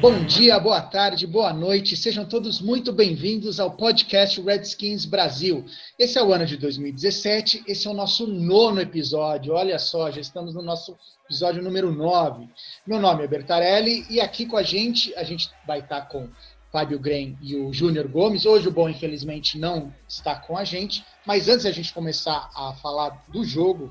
Bom dia, boa tarde, boa noite, sejam todos muito bem-vindos ao podcast Redskins Brasil. Esse é o ano de 2017, esse é o nosso nono episódio. Olha só, já estamos no nosso episódio número 9. Meu nome é Bertarelli e aqui com a gente, a gente vai estar com Fábio Grem e o Júnior Gomes. Hoje o Bom, infelizmente, não está com a gente, mas antes a gente começar a falar do jogo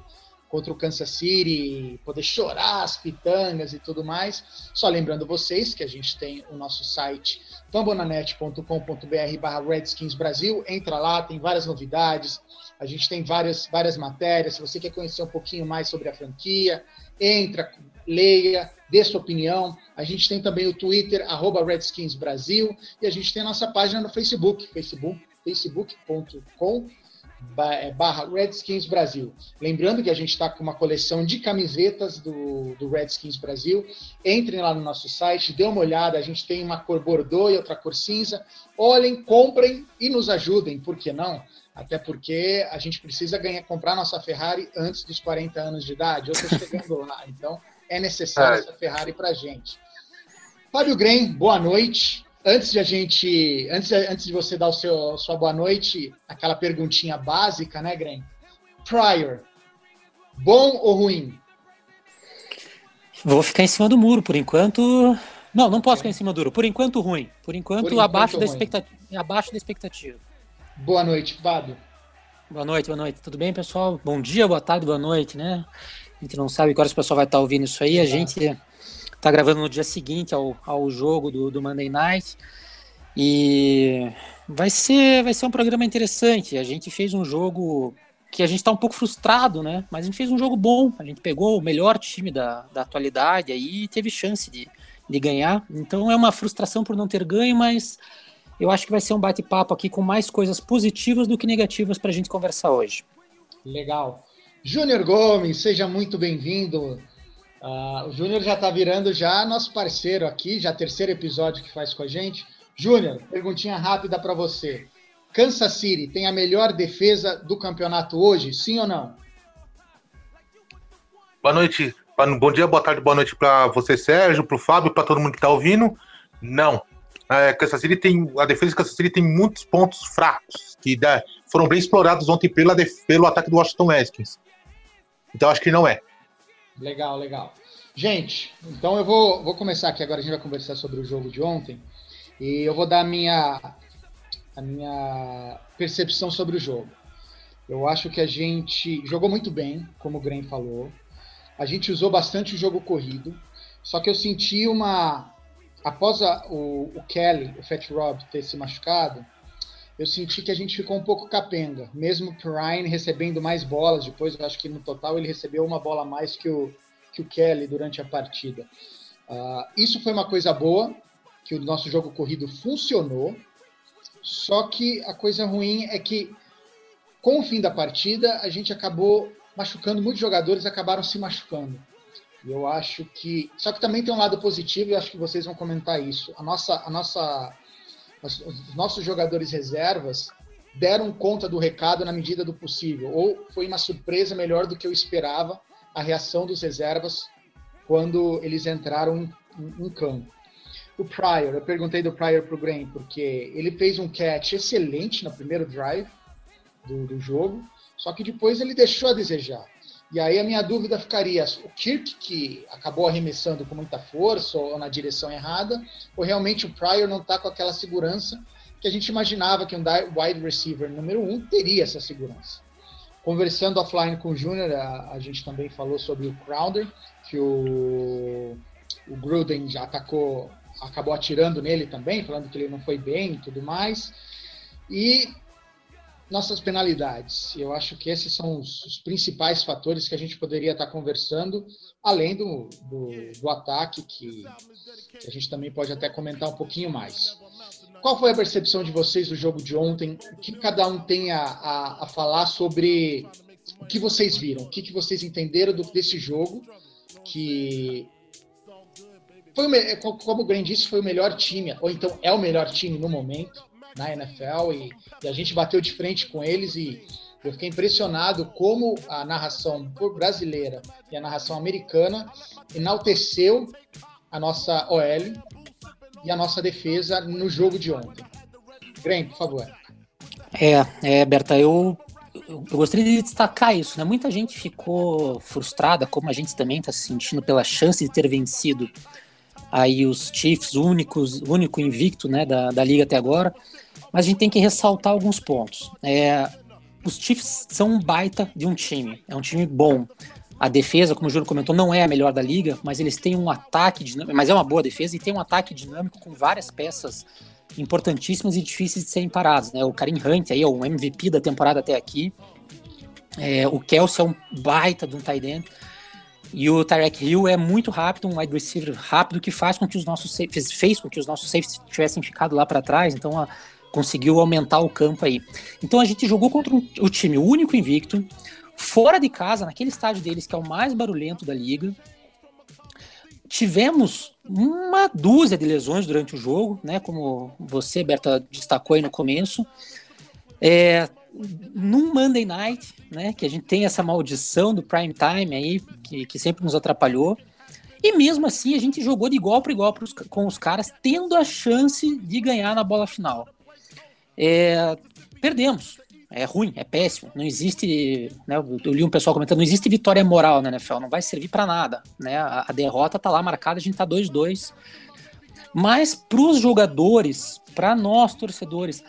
contra o Kansas City, poder chorar as pitangas e tudo mais, só lembrando vocês que a gente tem o nosso site fambonanet.com.br barra Redskins Brasil, entra lá, tem várias novidades, a gente tem várias, várias matérias, se você quer conhecer um pouquinho mais sobre a franquia, entra, leia, dê sua opinião. A gente tem também o Twitter, arroba Redskins Brasil, e a gente tem a nossa página no Facebook, facebook facebook.com é, barra Redskins Brasil. Lembrando que a gente está com uma coleção de camisetas do, do Redskins Brasil. Entrem lá no nosso site, dê uma olhada. A gente tem uma cor bordô e outra cor cinza. Olhem, comprem e nos ajudem, por que não? Até porque a gente precisa ganhar, comprar nossa Ferrari antes dos 40 anos de idade. Eu estou chegando lá, então é necessário essa Ferrari para a gente. Fábio Grem, boa noite. Antes de a gente, antes, antes de você dar o seu sua boa noite, aquela perguntinha básica, né, Grem? Prior, bom ou ruim? Vou ficar em cima do muro por enquanto. Não, não posso ficar em cima do muro. Por enquanto ruim. Por enquanto, Por enquanto, abaixo, da ruim. expectativa, abaixo da expectativa. Boa noite, Fábio. Boa noite, boa noite. Tudo bem, pessoal? Bom dia, boa tarde, boa noite, né? A gente não sabe quando o pessoal vai estar ouvindo isso aí. A gente tá gravando no dia seguinte ao, ao jogo do, do Monday Night. E vai ser, vai ser um programa interessante. A gente fez um jogo que a gente está um pouco frustrado, né? Mas a gente fez um jogo bom. A gente pegou o melhor time da, da atualidade aí e teve chance de, de ganhar. Então é uma frustração por não ter ganho, mas eu acho que vai ser um bate-papo aqui com mais coisas positivas do que negativas para a gente conversar hoje. Legal. Júnior Gomes, seja muito bem-vindo. Ah, o Júnior já está virando já nosso parceiro aqui, já terceiro episódio que faz com a gente. Júnior, perguntinha rápida para você. Kansas City tem a melhor defesa do campeonato hoje, sim ou não? Boa noite, bom dia, boa tarde, boa noite para você, Sérgio, para o Fábio, para todo mundo que está ouvindo. Não. É, Kansas City tem, a defesa de Kansas City tem muitos pontos fracos, que dá- foram bem explorados ontem pela, pelo ataque do Washington Redskins. Então acho que não é. Legal, legal. Gente, então eu vou, vou começar aqui agora, a gente vai conversar sobre o jogo de ontem. E eu vou dar a minha, a minha percepção sobre o jogo. Eu acho que a gente jogou muito bem, como o Graham falou. A gente usou bastante o jogo corrido. Só que eu senti uma. Após a- o, o Kelly, o Fat Rob, ter se machucado, eu senti que a gente ficou um pouco capenga. Mesmo o Ryan recebendo mais bolas, depois eu acho que no total ele recebeu uma bola a mais que o, que o Kelly durante a partida. Ah, isso foi uma coisa boa, que o nosso jogo corrido funcionou. Só que a coisa ruim é que, com o fim da partida, a gente acabou machucando, muitos jogadores acabaram se machucando. Eu acho que. Só que também tem um lado positivo, e acho que vocês vão comentar isso. A nossa, a nossa, os os nossos jogadores reservas deram conta do recado na medida do possível. Ou foi uma surpresa melhor do que eu esperava a reação dos reservas quando eles entraram em campo. O Pryor, eu perguntei do Pryor pro Graham, porque ele fez um catch excelente no primeiro drive do, do jogo, só que depois ele deixou a desejar. E aí a minha dúvida ficaria: o Kirk que acabou arremessando com muita força ou na direção errada, ou realmente o Pryor não está com aquela segurança que a gente imaginava que um wide receiver número um teria essa segurança. Conversando offline com o Júnior, a, a gente também falou sobre o Crowder, que o, o Gruden já atacou, acabou atirando nele também, falando que ele não foi bem e tudo mais. E nossas penalidades. Eu acho que esses são os, os principais fatores que a gente poderia estar conversando, além do, do, do ataque, que, que a gente também pode até comentar um pouquinho mais. Qual foi a percepção de vocês do jogo de ontem? O que cada um tem a, a, a falar sobre o que vocês viram, o que, que vocês entenderam do, desse jogo, que foi o, como o Green disse, foi o melhor time, ou então é o melhor time no momento na NFL, e, e a gente bateu de frente com eles e eu fiquei impressionado como a narração brasileira e a narração americana enalteceu a nossa OL e a nossa defesa no jogo de ontem. Graham, por favor. É, é Berta, eu, eu gostaria de destacar isso, né? Muita gente ficou frustrada, como a gente também está se sentindo pela chance de ter vencido aí os Chiefs, únicos, único invicto né, da, da liga até agora. Mas a gente tem que ressaltar alguns pontos. É, os Chiefs são um baita de um time, é um time bom. A defesa, como o Júlio comentou, não é a melhor da liga, mas eles têm um ataque dinâmico, mas é uma boa defesa e tem um ataque dinâmico com várias peças importantíssimas e difíceis de serem paradas. Né? O Karim Hunt aí é o MVP da temporada até aqui. É, o Kelsey é um baita de um tight end. E o Tarek Hill é muito rápido, um wide receiver rápido que faz com que os nossos fez, fez com que os nossos safeties tivessem ficado lá para trás. Então a, conseguiu aumentar o campo aí. Então a gente jogou contra um, o time único invicto, fora de casa, naquele estádio deles que é o mais barulhento da liga. Tivemos uma dúzia de lesões durante o jogo, né? Como você, Berta, destacou aí no começo. É, num Monday Night, né? Que a gente tem essa maldição do prime time aí, que, que sempre nos atrapalhou. E mesmo assim, a gente jogou de igual para igual pros, com os caras, tendo a chance de ganhar na bola final. É, perdemos. É ruim, é péssimo. Não existe. Né, eu li um pessoal comentando: não existe vitória moral na NFL, não vai servir para nada. Né? A, a, derrota tá lá marcada, a gente tá 2-2. Mas para os jogadores, para nós torcedores,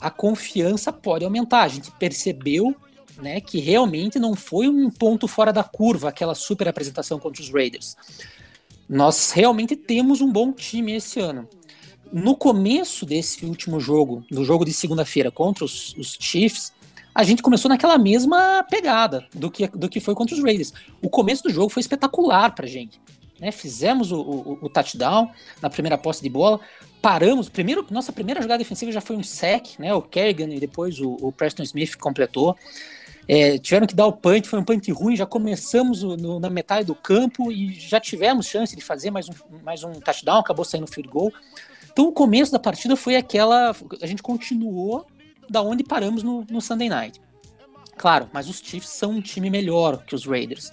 a confiança pode aumentar. A gente percebeu né, que realmente não foi um ponto fora da curva aquela super apresentação contra os Raiders. Nós realmente temos um bom time esse ano no começo desse último jogo, no jogo de segunda-feira contra os, os, Chiefs, a gente começou naquela mesma pegada do que, do que foi contra os Raiders. O começo do jogo foi espetacular pra gente. Né? Fizemos o, o, o touchdown na primeira posse de bola, paramos. Primeiro, nossa primeira jogada defensiva já foi um sec, né? O Kerrigan e depois o, o Preston Smith completou. É, tiveram que dar o punch, foi um punch ruim, já começamos no, na metade do campo e já tivemos chance de fazer mais um, mais um touchdown, acabou saindo field goal. Então o começo da partida foi aquela. A gente continuou da onde paramos no, no Sunday Night. Claro, mas os Chiefs são um time melhor que os Raiders.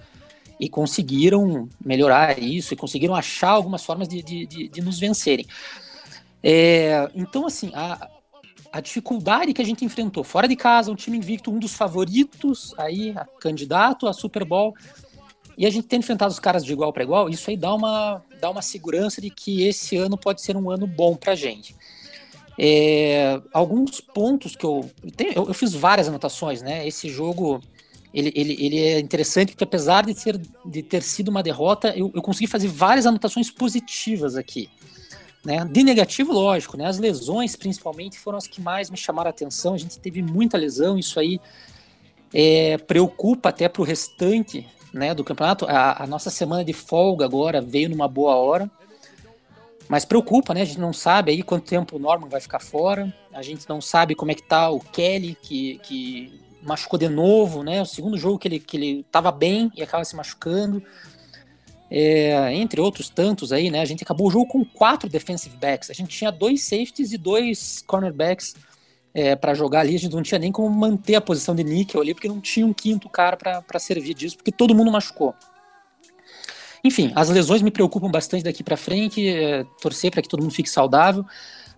E conseguiram melhorar isso e conseguiram achar algumas formas de, de, de, de nos vencerem. É, então, assim, a, a dificuldade que a gente enfrentou fora de casa, um time invicto, um dos favoritos aí, candidato a Super Bowl, e a gente tem enfrentado os caras de igual para igual, isso aí dá uma, dá uma segurança de que esse ano pode ser um ano bom para a gente. É, alguns pontos que eu, eu, eu. fiz várias anotações, né? Esse jogo. Ele, ele, ele é interessante porque, apesar de, ser, de ter sido uma derrota, eu, eu consegui fazer várias anotações positivas aqui. Né? De negativo, lógico, né? As lesões, principalmente, foram as que mais me chamaram a atenção. A gente teve muita lesão, isso aí é, preocupa até para o restante né, do campeonato. A, a, nossa semana de folga agora veio numa boa hora, mas preocupa, né? A gente não sabe aí quanto tempo o Norman vai ficar fora. A gente não sabe como é que tá o Kelly, que, que machucou de novo, né? O segundo jogo que ele, que ele tava bem e acaba se machucando. É, entre outros tantos aí, né? A gente acabou o jogo com quatro defensive backs. A gente tinha dois safeties e dois cornerbacks é, para jogar ali, a gente não tinha nem como manter a posição de níquel ali, porque não tinha um quinto cara para servir disso, porque todo mundo machucou. Enfim, as lesões me preocupam bastante daqui para frente, é, torcer para que todo mundo fique saudável.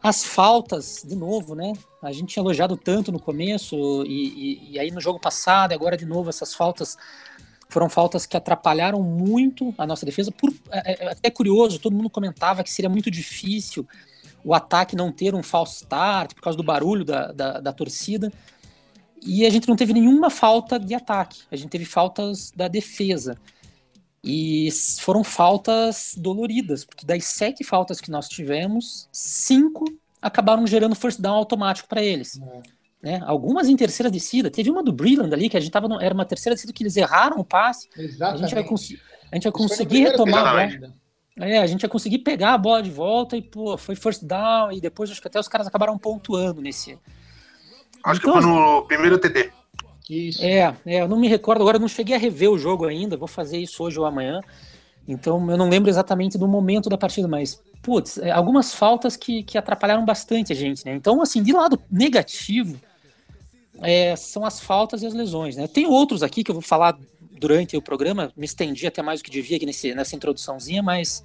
As faltas, de novo, né? A gente tinha elogiado tanto no começo, e, e, e aí no jogo passado, e agora de novo, essas faltas foram faltas que atrapalharam muito a nossa defesa. Por, é, é até curioso, todo mundo comentava que seria muito difícil o ataque não ter um false start por causa do barulho da, da, da, torcida. E a gente não teve nenhuma falta de ataque, a gente teve faltas da defesa. E foram faltas doloridas, porque das sete faltas que nós tivemos, cinco acabaram gerando first down automático para eles. É. Né? Algumas em terceira descida. Teve uma do Brilland ali, que a gente tava no, era uma terceira descida que eles erraram o passe. Exatamente. A gente vai, a gente vai conseguir retomar. Né? É, a gente ia conseguir pegar a bola de volta e, pô, foi first down, e depois acho que até os caras acabaram pontuando nesse. Acho então, que foi no primeiro TD. Isso. É, é, eu não me recordo agora, eu não cheguei a rever o jogo ainda, vou fazer isso hoje ou amanhã. Então eu não lembro exatamente do momento da partida, mas, putz, é, algumas faltas que, que atrapalharam bastante a gente, né? Então, assim, de lado negativo, é, são as faltas e as lesões, né? Tem outros aqui que eu vou falar durante o programa, me estendi até mais do que devia aqui nesse, nessa introduçãozinha, mas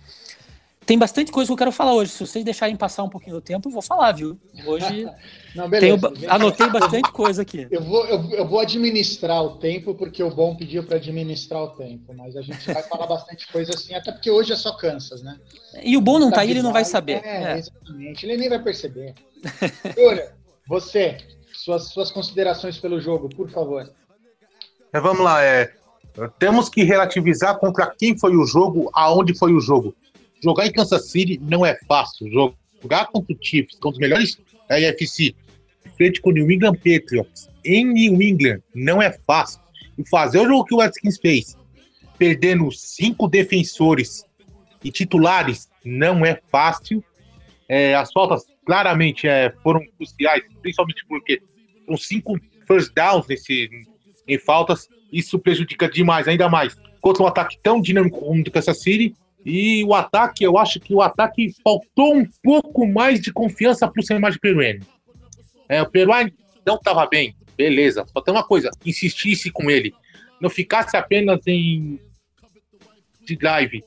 tem bastante coisa que eu quero falar hoje. Se vocês deixarem passar um pouquinho do tempo, eu vou falar, viu? Hoje Não, beleza. tenho, anotei bastante coisa aqui. Eu vou, eu, eu vou administrar o tempo, porque o bom pediu para administrar o tempo, mas a gente vai falar bastante coisa assim, até porque hoje é só Kansas, né? E o bom não tá aí, ele não vai saber. É, É. exatamente. Ele nem vai perceber. Júlia, você, suas, suas considerações pelo jogo, por favor. É, vamos lá, é, temos que relativizar contra quem foi o jogo, aonde foi o jogo. Jogar em Kansas City não é fácil. Jogar contra o Chiefs, com os melhores da AFC, frente com o New England Patriots, em New England, não é fácil. E fazer o jogo que o Redskins fez, perdendo cinco defensores e titulares, não é fácil. É, as faltas claramente é, foram cruciais, principalmente porque com cinco first downs nesse, em faltas, isso prejudica demais, ainda mais. Contra um ataque tão dinâmico como do Kansas City. E o ataque, eu acho que o ataque faltou um pouco mais de confiança para o Samaj Peruane. É, o Peruane não estava bem, beleza. Só tem uma coisa, insistisse com ele. Não ficasse apenas em de drive.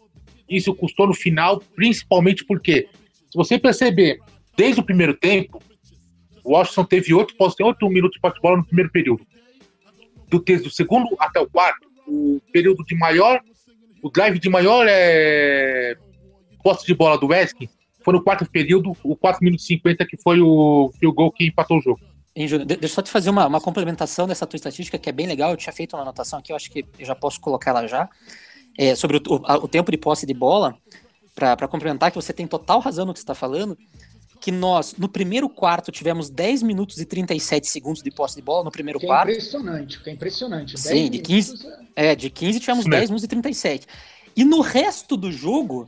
Isso custou no final, principalmente porque, se você perceber, desde o primeiro tempo, o Washington teve oito, posse- oito minutos de de bola no primeiro período. Do, te- do segundo até o quarto, o período de maior, o drive de maior é, posse de bola do Weskin foi no quarto período, o 4 minutos e 50, que foi o field goal que empatou o jogo. Hein, Júnior, de- deixa eu só te fazer uma, uma complementação dessa tua estatística, que é bem legal. Eu tinha feito uma anotação aqui, eu acho que eu já posso colocar ela já. É, sobre o, o- o tempo de posse de bola, para complementar, que você tem total razão no que você está falando, que nós, no primeiro quarto, tivemos 10 minutos e 37 segundos de posse de bola no primeiro Que é quarto. impressionante, que é impressionante. Sim, 10 de 15 minutos é- É, de 15 tivemos Isso 10 mesmo. minutos e 37. E no resto do jogo,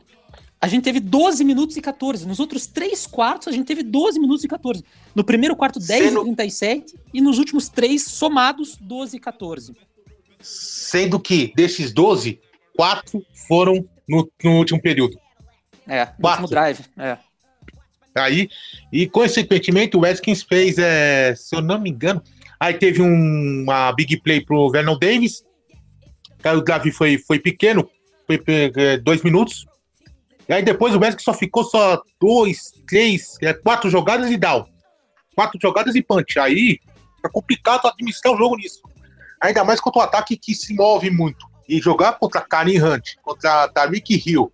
a gente teve 12 minutos e 14. Nos outros três quartos, a gente teve 12 minutos e 14. No primeiro quarto, 10 Sendo- e 37. E nos últimos três, somados, 12 e 14. Sendo que desses 12, quatro foram no, no último período. É, no Quatro. último drive. É. Aí, e consequentemente, o Redskins fez, é, se eu não me engano, aí teve um- uma big play pro Vernon Davis. O drive foi, foi pequeno, foi é, dois minutos. E aí depois o Redskins só ficou só dois, três, é, quatro jogadas e down. Quatro jogadas e punch. Aí é complicado administrar o jogo nisso. Ainda mais contra o ataque que se move muito. E jogar contra Karim Hunt, contra Tariq Hill,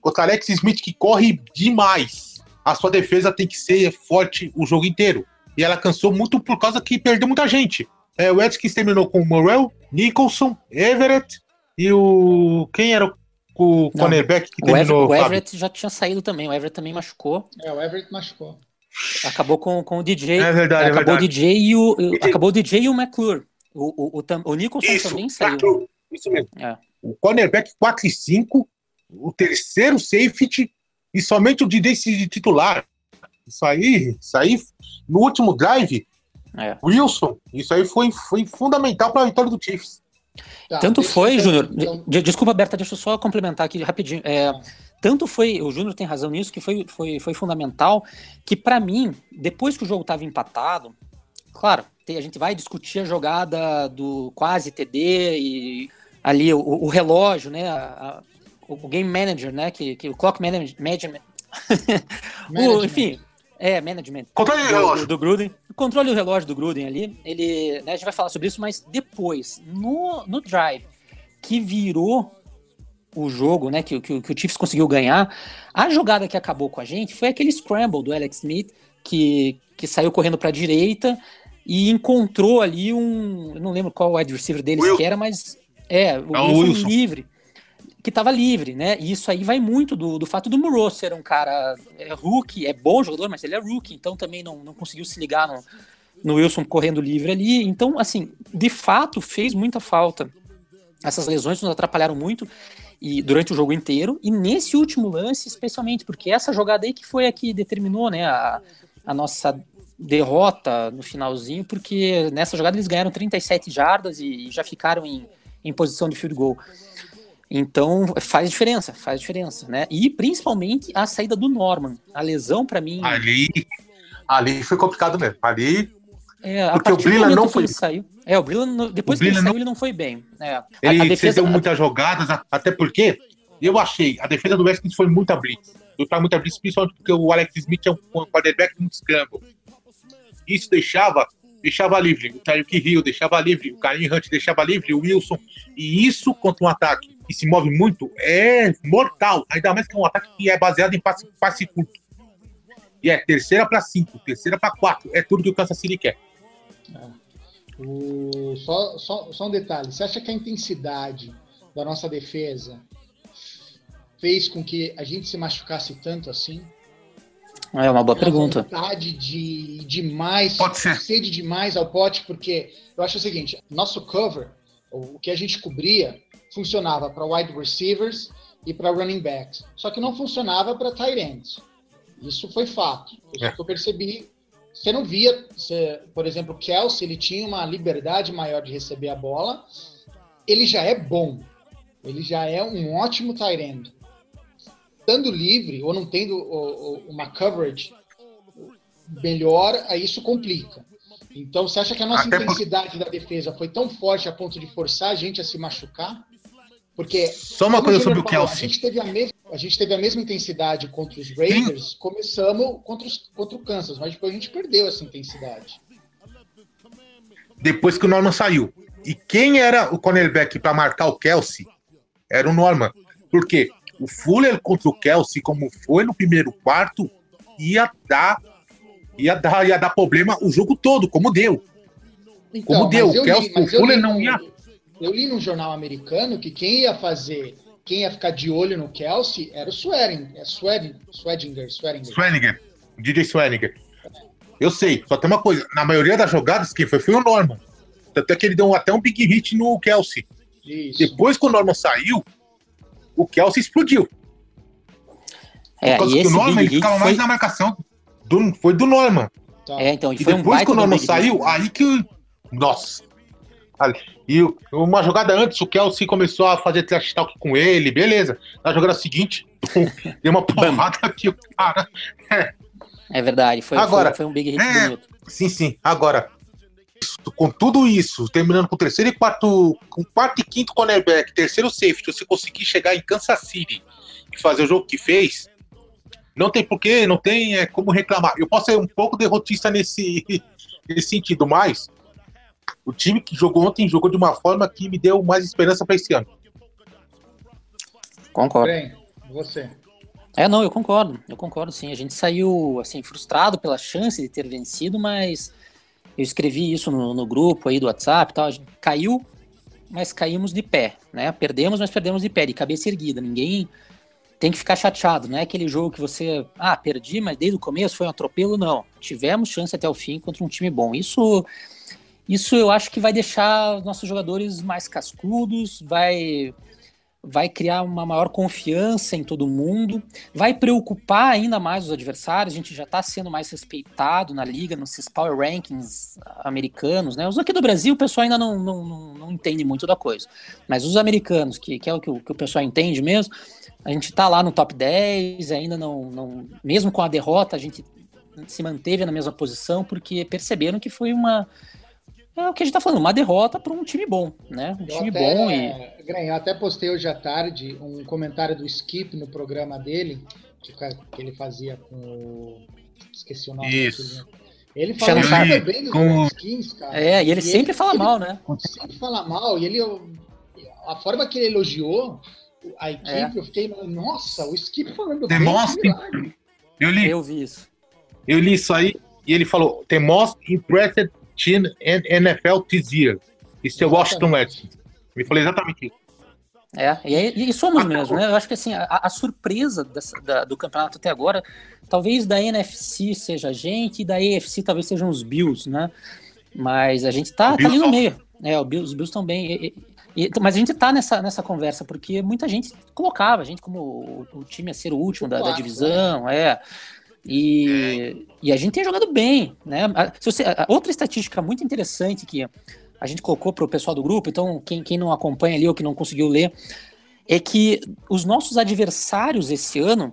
contra Alex Smith que corre demais a sua defesa tem que ser forte o jogo inteiro. E ela cansou muito por causa que perdeu muita gente. É, o Redskins terminou com o Morrell, Nicholson, Everett e o. Quem era o, o Não, cornerback que O, Ever- terminou? o? Everett já tinha saído também. O Everett também machucou. É, o Everett machucou. Acabou com, com o DJ. É verdade, é acabou o verdade. DJ e o. Acabou o DJ e o McClure. O, o, o, o Nicholson Isso, também saiu. quatro, isso mesmo. É. O cornerback 4 e 5, o terceiro safety e somente o DJ de titular. Isso aí, isso aí, no último drive, É. Wilson, isso aí foi, foi fundamental para a vitória do Chiefs. Tá, Tanto foi, eu- Júnior. então- de- Desculpa, Berta, deixa eu só complementar aqui rapidinho. É, tanto foi, o Júnior tem razão nisso, que foi, foi, foi fundamental, que pra mim, depois que o jogo tava empatado, claro, a gente vai discutir a jogada do quase TD e ali o, o relógio, né? a- a- o game manager, né? Que, que o clock manage- management. o, Management. enfim, é, management Controle do, relógio. do, do Gruden. O controle do relógio do Gruden ali, ele, né, a gente vai falar sobre isso, mas depois, no, no drive, que virou o jogo, né, que, que, que o Chiefs conseguiu ganhar, a jogada que acabou com a gente foi aquele scramble do Alex Smith, que, que saiu correndo para a direita e encontrou ali um, eu não lembro qual wide receiver deles Will- que era, mas é, o É o Wilson, Wilson. livre, que estava livre, né? E isso aí vai muito do, do fato do Murrow ser um cara é rookie, é bom jogador, mas ele é rookie, então também não, não conseguiu se ligar no, no Wilson correndo livre ali. Então, assim, de fato fez muita falta. Essas lesões nos atrapalharam muito e durante o jogo inteiro e nesse último lance especialmente porque essa jogada aí que foi a que determinou, né, a, a nossa derrota no finalzinho, porque nessa jogada eles ganharam 37 jardas e já ficaram em, em posição de field goal. Então faz diferença, faz diferença, né? E principalmente a saída do Norman. A lesão, para mim. Ali, ali foi complicado mesmo. Ali. É, porque o Brila não foi. Saiu, é, o Brila, depois o que ele Brila saiu, não... ele não foi bem. É, ele a, defesa, muitas jogadas, até porque eu achei a defesa do West foi muita blitz. Foi muita blitz, principalmente porque o Alex Smith é um quarterback muito scramble. Isso deixava deixava livre, o Tyreek Hill deixava livre, o Karim Hunt deixava livre, o Wilson. E isso contra um ataque que se move muito é mortal. Ainda mais que é um ataque que é baseado em passe, passe curto. E é terceira para cinco, terceira para quatro. É tudo que o Kansas City quer. É. O, só, só, só um detalhe: você acha que a intensidade da nossa defesa fez com que a gente se machucasse tanto assim? É uma boa pergunta. vontade de demais, Pode ser. sede demais ao pote, porque eu acho o seguinte, nosso cover, o que a gente cobria, funcionava para wide receivers e para running backs, só que não funcionava para tight ends. Isso foi fato. Isso é. que eu percebi. Você não via, você, por exemplo, o Kelsey, ele tinha uma liberdade maior de receber a bola. Ele já é bom. Ele já é um ótimo tight end estando livre ou não tendo uma coverage melhor, aí isso complica. Então, você acha que a nossa Até intensidade por... da defesa foi tão forte a ponto de forçar a gente a se machucar? Porque. Só uma coisa sobre o Kelsey. A gente, teve a, mesma, a gente teve a mesma intensidade contra os Raiders, Sim. começamos contra, os, contra o Kansas, mas depois a gente perdeu essa intensidade. Depois que o Norman saiu. E quem era o cornerback para marcar o Kelsey? Era o Norman. Por quê? o Fuller contra o Kelsey, como foi no primeiro quarto, ia dar, ia dar, ia dar problema o jogo todo, como deu. Então, como deu. O, Kelsey, li, o Fuller li, não ia. Eu li num jornal americano que quem ia fazer, quem ia ficar de olho no Kelsey era o Swearing, é Swedinger, Swedinger, Swedinger. Swedinger, DJ Swedinger. Eu sei, só tem uma coisa, na maioria das jogadas, quem foi foi o Norman. Tanto é que ele deu até um big hit no Kelsey. Isso. Depois que o Norman saiu, o Kelsey explodiu. É, Por causa e que o Norman ele ficava foi... mais na marcação. Do, foi do Norman. Tá. É, então, e, e depois um que o Norman saiu, aí que. Nossa! E uma jogada antes, o Kelsey começou a fazer trash talk com ele, beleza. Na jogada seguinte, deu uma porrada aqui, o cara. É, é verdade, foi, Agora, foi, foi um big hit é, bonito. Sim, sim. Agora, com tudo isso, terminando com o terceiro e quarto, com quarto e quinto cornerback, terceiro safety, você conseguir chegar em Kansas City e fazer o jogo que fez, não tem porquê, não tem é, como reclamar. Eu posso ser um pouco derrotista nesse, nesse sentido, mas o time que jogou ontem jogou de uma forma que me deu mais esperança para esse ano. Concordo. Bem, você. É, não, eu concordo, eu concordo sim. A gente saiu assim frustrado pela chance de ter vencido, mas eu escrevi isso no, no grupo aí do WhatsApp tal. A gente caiu, mas caímos de pé, né? Perdemos, mas perdemos de pé, de cabeça erguida. Ninguém tem que ficar chateado, não é aquele jogo que você, ah, perdi, mas desde o começo foi um atropelo, não. Tivemos chance até o fim contra um time bom. Isso isso eu acho que vai deixar nossos jogadores mais cascudos, vai vai criar uma maior confiança em todo mundo, vai preocupar ainda mais os adversários. A gente já está sendo mais respeitado na liga, nesses power rankings americanos, né? Os aqui do Brasil, o pessoal ainda não, não, não, não entende muito da coisa, mas os americanos, que, que é o que, o que o pessoal entende mesmo, a gente está lá no top 10, ainda não, não. Mesmo com a derrota, a gente se manteve na mesma posição, porque perceberam que foi uma é o que a gente tá falando, uma derrota para um time bom, né? Um eu time até, bom e. Graham, eu até postei hoje à tarde um comentário do Skip no programa dele, que, que ele fazia com o. Esqueci o nome. Isso. Ele fala super bem dos com... skins, cara. É, e ele e sempre ele, fala ele, mal, né? Sempre fala mal, e ele. A forma que ele elogiou a equipe, é. eu fiquei, nossa, o Skip falando The bem. Eu li. Eu vi isso. Eu li isso aí, e ele falou: The most impressive team NFL this year. Isso é o Washington Redskins. Me falou exatamente isso. É, e, e somos mesmo, né? Eu acho que assim, a, a surpresa dessa, da, do campeonato até agora, talvez da NFC seja a gente, e da AFC talvez sejam os Bills, né? Mas a gente tá, tá ali no meio. É, os Bills, os Bills bem. E, e, mas a gente tá nessa, nessa conversa, porque muita gente colocava a gente como o, o time a ser o último da, da divisão, é. E, e a gente tem jogado bem, né? Você, outra estatística muito interessante que a gente colocou para o pessoal do grupo, então quem, quem não acompanha ali ou que não conseguiu ler, é que os nossos adversários esse ano,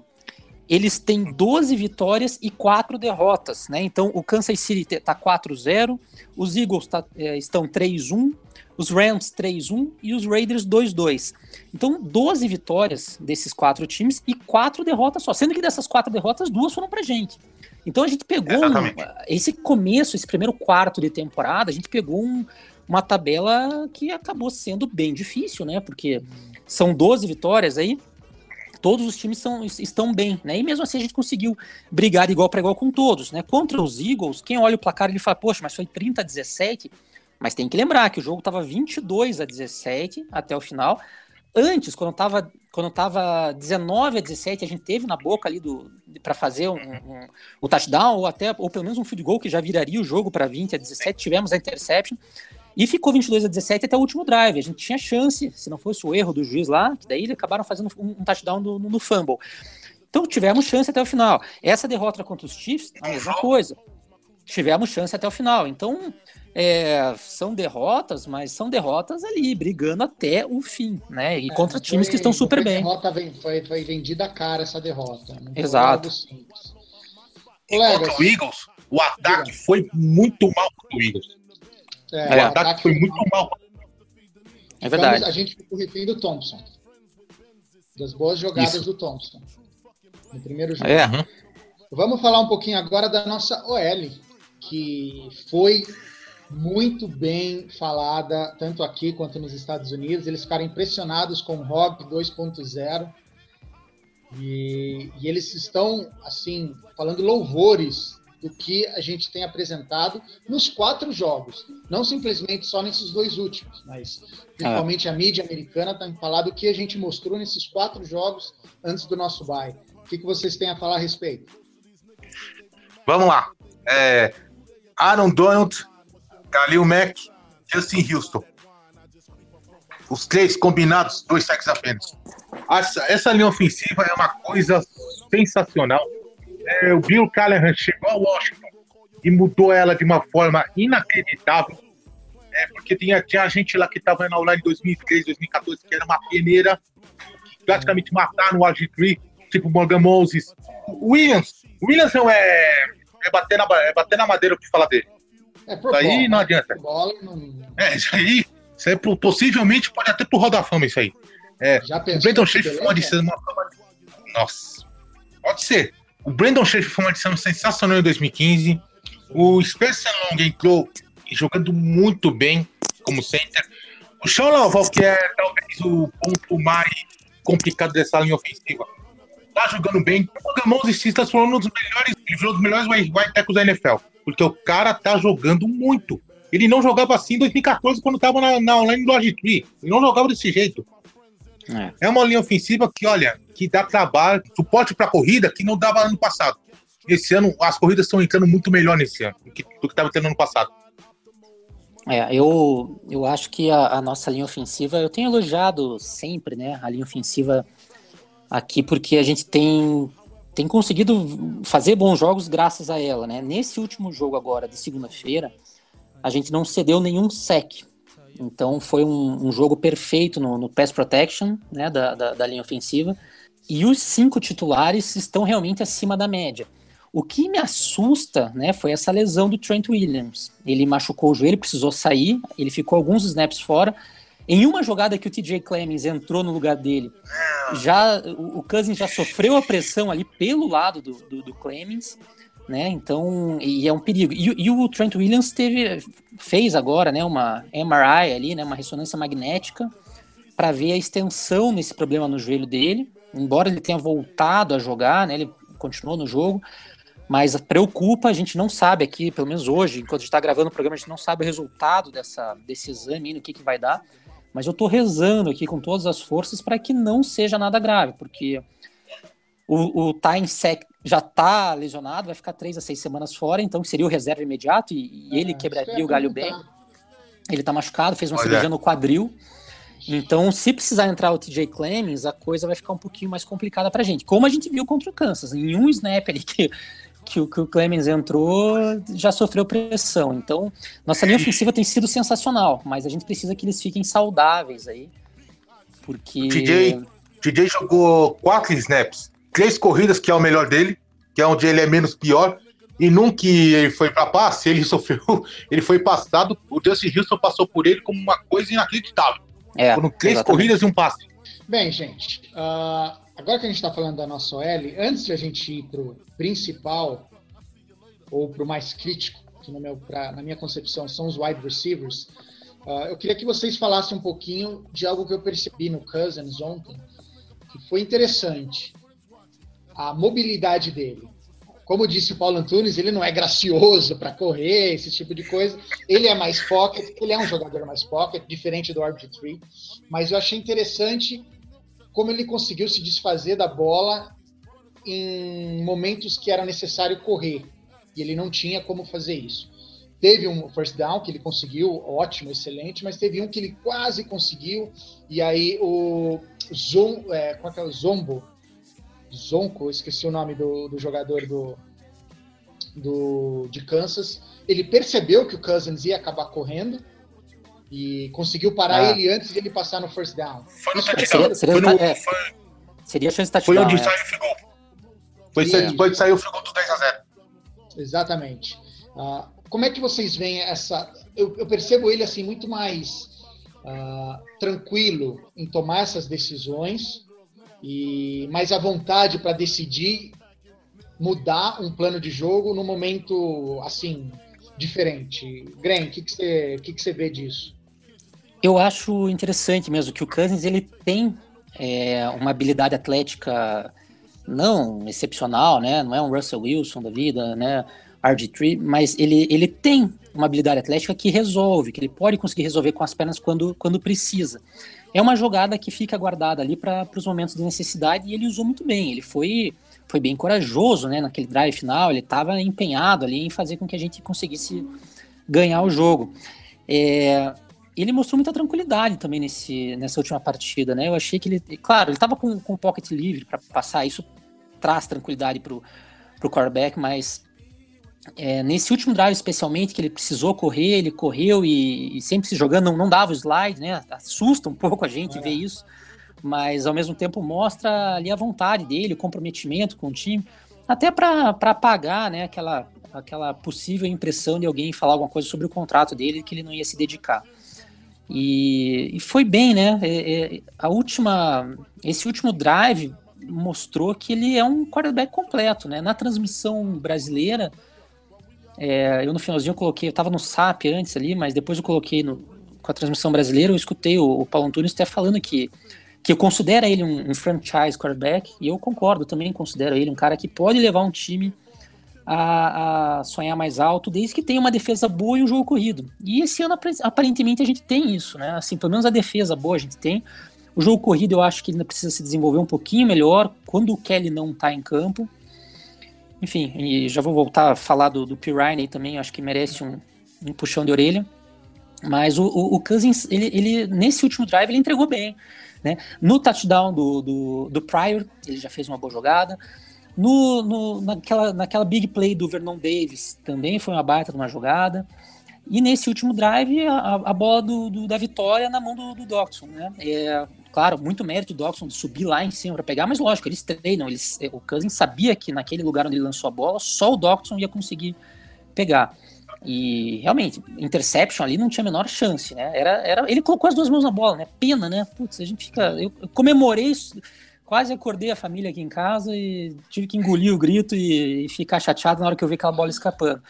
eles têm 12 vitórias e 4 derrotas, né? Então o Kansas City está 4-0, os Eagles tá, é, estão 3-1, os Rams 3-1 e os Raiders 2-2. Então 12 vitórias desses quatro times e 4 derrotas só, sendo que dessas 4 derrotas, duas foram pra gente. Então a gente pegou um, esse começo, esse primeiro quarto de temporada, a gente pegou um, uma tabela que acabou sendo bem difícil, né? Porque são 12 vitórias aí, todos os times são, estão bem, né? E mesmo assim a gente conseguiu brigar igual para igual com todos, né? Contra os Eagles, quem olha o placar ele fala, poxa, mas foi 30 a 17, mas tem que lembrar que o jogo estava 22 a 17 até o final. Antes, quando estava quando tava 19 a 17, a gente teve na boca ali do para fazer um, um, o touchdown ou até ou pelo menos um field goal que já viraria o jogo para 20 a 17, tivemos a interception. E ficou 22 a 17 até o último drive. A gente tinha chance, se não fosse o erro do juiz lá, que daí eles acabaram fazendo um, um touchdown no, no, fumble. Então tivemos chance até o final. Essa derrota contra os Chiefs, a mesma coisa. Tivemos chance até o final. Então, é, são derrotas, mas são derrotas ali, brigando até o fim, né? E é, contra times foi, que estão super bem. Derrota foi, foi vendida cara essa derrota. Exato. Contra o Eagles, o ataque foi muito mal contra o Eagles. É, o ataque foi muito mal. É verdade. a gente ficou refém do Thompson. Das boas jogadas Isso. do Thompson. No primeiro jogo. É. Vamos falar um pouquinho agora da nossa OL, que foi muito bem falada, tanto aqui quanto nos Estados Unidos. Eles ficaram impressionados com o Rock 2.0. E, e, eles estão, assim, falando louvores do que a gente tem apresentado nos quatro jogos. Não simplesmente só nesses dois últimos, mas principalmente a mídia americana tem falado o que a gente mostrou nesses quatro jogos antes do nosso bye. O que, que vocês têm a falar a respeito? Vamos lá. É, Aaron Donald, Khalil Mack, Justin Houston. Os três combinados, dois sacks apenas. Essa, essa linha ofensiva é uma coisa sensacional é, o Bill Callahan chegou a Washington e mudou ela de uma forma inacreditável. É, porque tinha, tinha gente lá que estava na online em 2013, 2014, que era uma peneira, que praticamente mataram o RG3, tipo Morgan Moses. O Williams, o Williams não é, é, bater na, é bater na madeira o que fala dele. É isso aí não né? adianta. Bola, não... É, isso aí, isso aí possivelmente pode até pro Roda Fama isso aí. É, o Brandon Schaefer pode ser uma Nossa, pode ser. O Brandon Schaefer foi uma adição sensacional em 2015. O Spencer Long entrou jogando muito bem como center. O Sean Laval, que é talvez o ponto mais complicado dessa linha ofensiva, tá jogando bem. O Gamons e transformou um dos melhores, um dos melhores white tackles da NFL, porque o cara tá jogando muito. Ele não jogava assim em 2014 quando tava na, na online do RG3. Ele não jogava desse jeito. É. é uma linha ofensiva que, olha, que dá trabalho, suporte para corrida que não dava ano passado. Esse ano, as corridas estão entrando muito melhor nesse ano do que estava tendo ano passado. É, eu, eu acho que a, a, nossa linha ofensiva, eu tenho elogiado sempre, né, a linha ofensiva aqui, porque a gente tem, tem conseguido fazer bons jogos graças a ela, né. Nesse último jogo agora, de segunda-feira, a gente não cedeu nenhum sec, então foi um, um jogo perfeito no, no pass protection né, da, da, da, linha ofensiva. E os cinco titulares estão realmente acima da média. O que me assusta né, foi essa lesão do Trent Williams. Ele machucou o joelho, precisou sair, ele ficou alguns snaps fora. Em uma jogada que o TJ Clemens entrou no lugar dele, já o, o Cousins já sofreu a pressão ali pelo lado do, do, do Clemens né? Então, e é um perigo. E, e, o Trent Williams teve, fez agora, né, uma MRI ali, né, uma ressonância magnética, para ver a extensão nesse problema no joelho dele. Embora ele tenha voltado a jogar, né, ele continuou no jogo, mas preocupa, a gente não sabe aqui, pelo menos hoje, enquanto a gente está gravando o programa, a gente não sabe o resultado dessa, desse exame, no que, que vai dar. Mas eu estou rezando aqui com todas as forças para que não seja nada grave, porque o, o time sec já está lesionado, vai ficar três a seis semanas fora, então seria o reserva imediato e, e ele é, quebraria o galho bem. Ele está machucado, fez uma Olha. cirurgia no quadril. Então, se precisar entrar o TJ Clemmings, a coisa vai ficar um pouquinho mais complicada pra gente. Como a gente viu contra o Kansas, em um snap ali que, que, o, que o Clemens entrou, já sofreu pressão. Então, nossa linha ofensiva tem sido sensacional, mas a gente precisa que eles fiquem saudáveis aí. Porque. O TJ, TJ jogou quatro snaps, três corridas, que é o melhor dele, que é onde ele é menos pior. E num que ele foi para passe, ele sofreu, ele foi passado, o Dustin Houston passou por ele como uma coisa inacreditável. É, Foram três exatamente. corridas e um passe. Bem, gente, uh, agora que a gente está falando da nossa OL, antes de a gente ir para o principal ou para o mais crítico, que no meu, pra, na minha concepção são os wide receivers, uh, eu queria que vocês falassem um pouquinho de algo que eu percebi no Cousins ontem, que foi interessante. A mobilidade dele. Como disse o Paulo Antunes, ele não é gracioso para correr, esse tipo de coisa. Ele é mais pocket, ele é um jogador mais pocket, diferente do RG3. Mas eu achei interessante como ele conseguiu se desfazer da bola em momentos que era necessário correr. E ele não tinha como fazer isso. Teve um first down que ele conseguiu, ótimo, excelente, mas teve um que ele quase conseguiu. E aí o Zom, é, qual é o Zombo? Zonko, esqueci o nome do, do jogador do, do, de Kansas. Ele percebeu que o Cousins ia acabar correndo e conseguiu parar Ah. ele antes de ele passar no first down. Foi no touchdown. Seria, seria, Foi, no, é, foi, seria a chance de foi touchdown. onde é. saiu o goal. Foi Isso. depois de sair o goal do 10 a 0 Exatamente. Ah, como é que vocês veem essa? Eu, eu percebo ele assim muito mais ah, tranquilo em tomar essas decisões e mais à vontade para decidir mudar um plano de jogo no momento assim diferente. Gren, o que, que, você, que, que você vê disso? Eu acho interessante mesmo que o Cousins ele tem é, uma habilidade atlética não excepcional, né? Não é um Russell Wilson da vida, né? RG3, mas ele, ele tem uma habilidade atlética que resolve, que ele pode conseguir resolver com as pernas quando, quando precisa. É uma jogada que fica guardada ali para os momentos de necessidade e ele usou muito bem. Ele foi, foi bem corajoso, né? Naquele drive final, ele estava empenhado ali em fazer com que a gente conseguisse ganhar o jogo. É, ele mostrou muita tranquilidade também nesse, nessa última partida, né? Eu achei que ele, claro, ele estava com, com o pocket livre para passar, isso traz tranquilidade pro, pro quarterback, mas é, nesse último drive especialmente, que ele precisou correr, ele correu e, e sempre se jogando, não, não dava o slide, né? Assusta um pouco a gente É. ver isso, mas ao mesmo tempo mostra ali a vontade dele, o comprometimento com o time, até para apagar, né, aquela, aquela possível impressão de alguém falar alguma coisa sobre o contrato dele que ele não ia se dedicar. E, e foi bem, né? É, é, a última, esse último drive mostrou que ele é um quarterback completo, né? Na transmissão brasileira, é, eu no finalzinho eu coloquei, eu tava no SAP antes ali, mas depois eu coloquei no, com a transmissão brasileira, eu escutei o, o Paulo Antunes até falando que, que eu considero ele um, um franchise quarterback, e eu concordo, também considero ele um cara que pode levar um time a, a sonhar mais alto, desde que tenha uma defesa boa e um jogo corrido. E esse ano, aparentemente, a gente tem isso, né? Assim, pelo menos a defesa boa a gente tem. O jogo corrido eu acho que ainda precisa se desenvolver um pouquinho melhor quando o Kelly não tá em campo. Enfim, e já vou voltar a falar do, do Pirine aí também, acho que merece um, um puxão de orelha. Mas o, o, o Cousins, ele, ele, nesse último drive, ele entregou bem. Né? No touchdown do, do, do Pryor, ele já fez uma boa jogada. No, no, naquela, naquela big play do Vernon Davis também foi uma baita de uma jogada. E nesse último drive, a, a bola do, do, da vitória na mão do, do Doxson. Né? É, claro, muito mérito do Doxson de subir lá em cima para pegar, mas lógico, eles treinam. Eles, o Cousins sabia que naquele lugar onde ele lançou a bola, só o Doxson ia conseguir pegar. E realmente, interception ali não tinha a menor chance, né? Era, era, ele colocou as duas mãos na bola, né? Pena, né? Putz, a gente fica. Eu, eu comemorei quase acordei a família aqui em casa e tive que engolir o grito e, e, ficar chateado na hora que eu vi aquela bola escapando.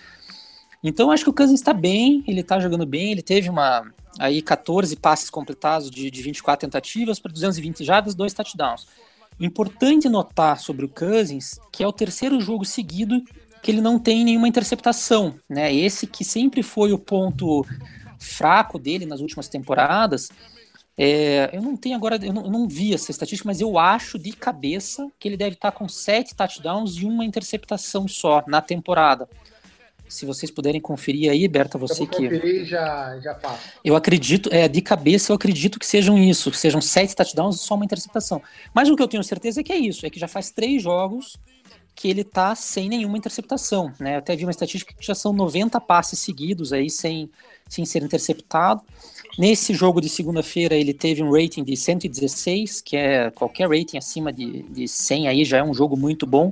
Então acho que o Cousins está bem, ele está jogando bem, ele teve uma aí 14 passes completados de, de 24 tentativas para 220 jardas, dois touchdowns. Importante notar sobre o Cousins que é o terceiro jogo seguido que ele não tem nenhuma interceptação, né? Esse que sempre foi o ponto fraco dele nas últimas temporadas. É, eu não tenho agora, eu não, eu não, vi essa estatística, mas eu acho de cabeça que ele deve estar com sete touchdowns e uma interceptação só na temporada. Se vocês puderem conferir aí, Berta, você eu que. conferir já, já faço. Eu acredito, é, de cabeça, eu acredito que sejam isso, que sejam sete touchdowns e só uma interceptação. Mas o que eu tenho certeza é que é isso, é que já faz três jogos que ele tá sem nenhuma interceptação, né? Eu até vi uma estatística que já são 90 passes seguidos aí sem, sem ser interceptado. Nesse jogo de segunda-feira ele teve um rating de 116, que é qualquer rating acima de, de 100 aí já é um jogo muito bom.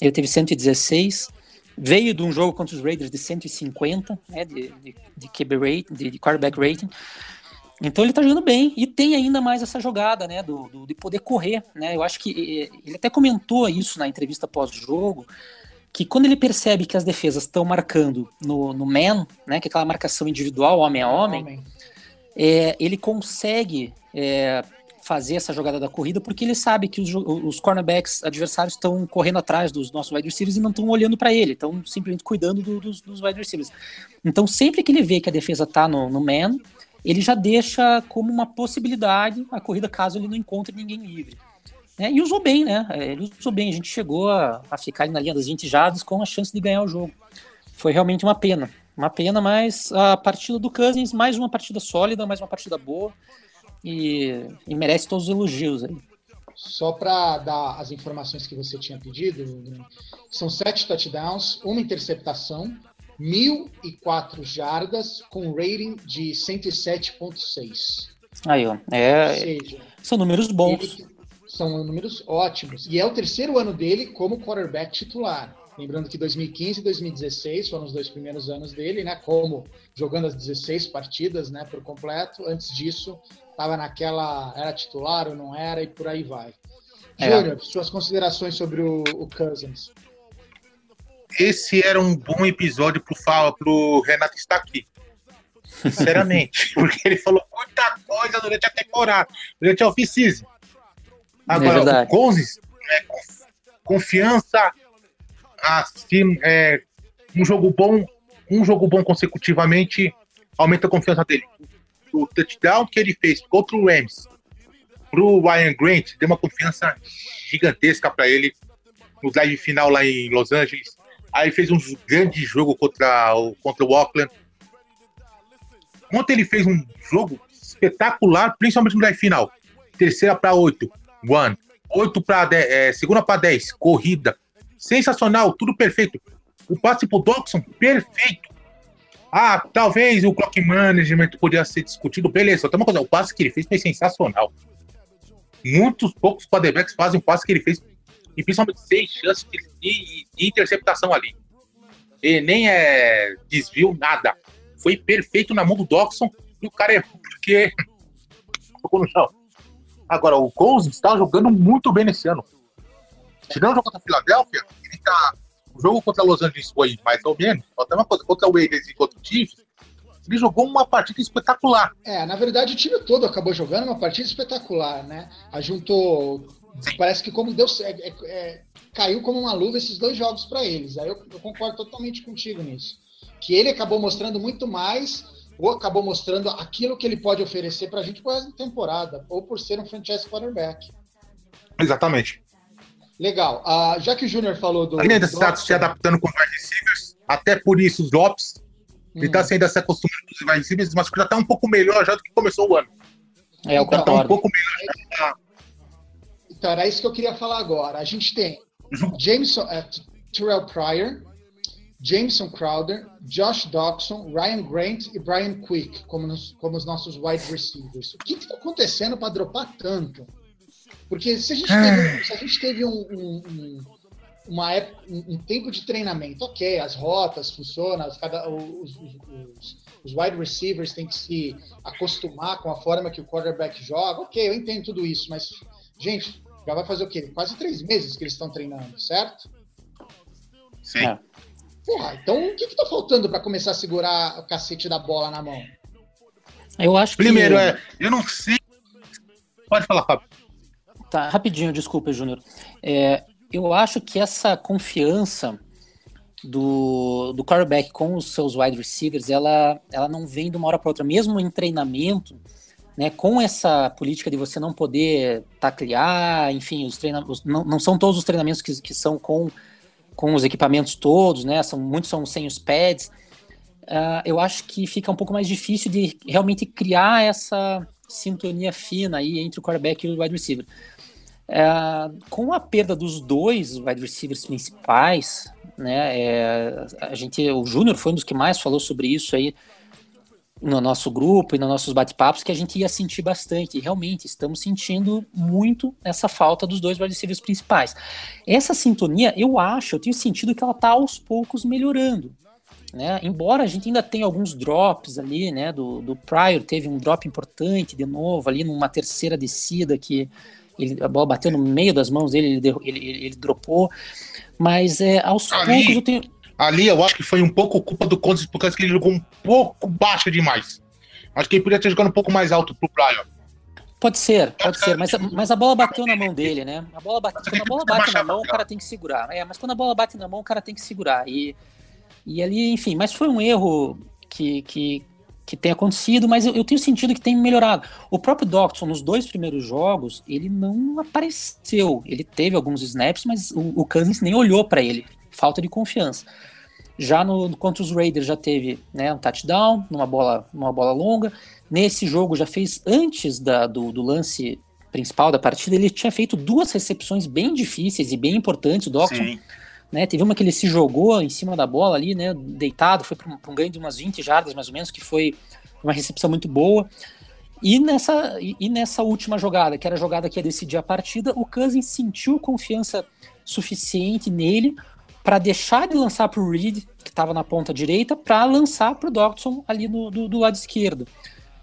Ele teve 116. Veio de um jogo contra os Raiders de 150, né, de, de, de QB rating, de, de quarterback rating. Então ele tá jogando bem e tem ainda mais essa jogada, né, do, do, de poder correr, né? Eu acho que ele até comentou isso na entrevista pós-jogo, que quando ele percebe que as defesas estão marcando no, no man, né, que é aquela marcação individual, homem a homem, homem. É, ele consegue é, fazer essa jogada da corrida porque ele sabe que os, os cornerbacks adversários estão correndo atrás dos nossos wide receivers e não estão olhando para ele, estão simplesmente cuidando do, dos, dos wide receivers. Então sempre que ele vê que a defesa tá no, no man, ele já deixa como uma possibilidade a corrida caso ele não encontre ninguém livre. É, e usou bem, né? É, ele usou bem. A gente chegou a, a ficar na linha das 20 jardas com a chance de ganhar o jogo. Foi realmente uma pena. Uma pena, mas a partida do Cousins, mais uma partida sólida, mais uma partida boa. E, e merece todos os elogios aí. Só para dar as informações que você tinha pedido, são sete touchdowns, uma interceptação, 1.004 jardas com rating de 107.6. Aí, ó. É, seja, são números bons. Ele, são números ótimos. E é o terceiro ano dele como quarterback titular. Lembrando que 2015 e 2016 foram os dois primeiros anos dele, né? Como jogando as 16 partidas, né? Por completo. Antes disso, estava naquela era titular ou não era e por aí vai. É. Júnior, suas considerações sobre o, o Cousins esse era um bom episódio pro, pro Renato estar aqui. Sinceramente. porque ele falou muita coisa durante a temporada, durante a off-season. Agora, é o Gonzes, é, confiança, assim, é, um jogo bom, um jogo bom consecutivamente aumenta a confiança dele. O touchdown que ele fez contra o Rams pro Ryan Grant deu uma confiança gigantesca para ele no drive final lá em Los Angeles. Aí fez um grande jogo contra o, contra o Auckland. Ontem ele fez um jogo espetacular, principalmente no drive final. Terceira para oito, one. Oito para é, segunda para dez, corrida. Sensacional, tudo perfeito. O passe pro Doxon, perfeito. Ah, talvez o clock management poderia ser discutido, beleza. Só uma coisa, o passe que ele fez foi sensacional. Muitos poucos quarterbacks fazem o passe que ele fez e principalmente sem chance de, de, interceptação ali. E nem é desvio, nada. Foi perfeito na mão do Doxon e o cara errou porque. Agora, o Cousins está jogando muito bem nesse ano. Tirando o jogo contra a Filadélfia, ele tá. O jogo contra Los Angeles foi mais ou menos. Até uma coisa, contra o Raiders e contra o Chiefs, ele jogou uma partida espetacular. É, na verdade o time todo acabou jogando uma partida espetacular, né? Ajuntou Parece que como deu é, é, é, caiu como uma luva esses dois jogos para eles. Aí eu, eu, concordo totalmente contigo nisso. Que ele acabou mostrando muito mais, ou acabou mostrando aquilo que ele pode oferecer para a gente por essa temporada, ou por ser um franchise quarterback. Exatamente. Legal. Uh, já que o Júnior falou do. Ele ainda está se adaptando com wide receivers, até por isso os Lopes. Hum. Ele está ainda se acostumando com os wide receivers, mas já está um pouco melhor já do que começou o ano. É, eu concordo. Tá um pouco melhor. Já, então, era isso que eu queria falar agora. A gente tem Jameson, uh, Terrell Pryor, Jameson Crowder, Josh Dobson, Ryan Grant e Brian Quick como, nos, como os nossos wide receivers. O que está acontecendo para dropar tanto? Porque se a gente teve, se a gente teve um, um, um uma época, um tempo de treinamento, ok, as rotas funcionam, cada, os, os, os, wide receivers têm que se acostumar com a forma que o quarterback joga, ok, eu entendo tudo isso, mas, gente, já vai fazer o quê? Quase três meses que eles estão treinando, certo? Sim. É. Porra, então o que, que tá faltando para começar a segurar o cacete da bola na mão? Eu acho que. Primeiro, é, eu não sei. Pode falar, Fábio. Tá, rapidinho, desculpa, Júnior. É, eu acho que essa confiança do, do quarterback com os seus wide receivers, ela, ela não vem de uma hora para outra. Mesmo em treinamento, né, com essa política de você não poder taclear, enfim, os treinamentos, não, não são todos os treinamentos que, que são com com os equipamentos todos, né? São, muitos são sem os pads. Uh, eu acho que fica um pouco mais difícil de realmente criar essa sintonia fina aí entre o quarterback e o wide receiver. Uh, com a perda dos dois wide receivers principais, né? É, a gente, o Júnior foi um dos que mais falou sobre isso aí no nosso grupo e nos nossos bate-papos que a gente ia sentir bastante. Realmente estamos sentindo muito essa falta dos dois wide receivers principais. Essa sintonia, eu acho, eu tenho sentido que ela está aos poucos melhorando. Né? Embora a gente ainda tenha alguns drops ali, né? Do, do teve um drop importante de novo ali numa terceira descida que ele, a bola bateu no meio das mãos dele, ele, ele, ele, ele dropou. Mas é, aos ali, poucos eu tenho. Ali eu acho que foi um pouco culpa do Contes, porque ele jogou um pouco baixo demais. Acho que ele podia ter jogado um pouco mais alto pro Pryor. Pode ser, pode ser, mas, mas a bola bateu na mão dele, né? A bola bate, quando a bola bate na mão, o cara tem que segurar. É, mas quando a bola bate na mão, o cara tem que segurar. E e ali, enfim, mas foi um erro que, que, que tem acontecido, mas eu, eu, tenho sentido que tem melhorado. O próprio Doctor, nos dois primeiros jogos, ele não apareceu. Ele teve alguns snaps, mas o, o Cousins nem olhou para ele. Falta de confiança. Já no contra os Raiders já teve né, um touchdown, numa bola, numa bola longa. Nesse jogo já fez antes da, do, do lance principal da partida, ele tinha feito duas recepções bem difíceis e bem importantes. O Doctor Sim né? Teve uma que ele se jogou em cima da bola ali, né? Deitado, foi para um, um, ganho de umas 20 jardas mais ou menos, que foi uma recepção muito boa. E nessa, e, nessa última jogada, que era a jogada que ia decidir a partida, o Cousins sentiu confiança suficiente nele para deixar de lançar para o Reed, que estava na ponta direita, para lançar para o Dodson ali no, do, do, lado esquerdo.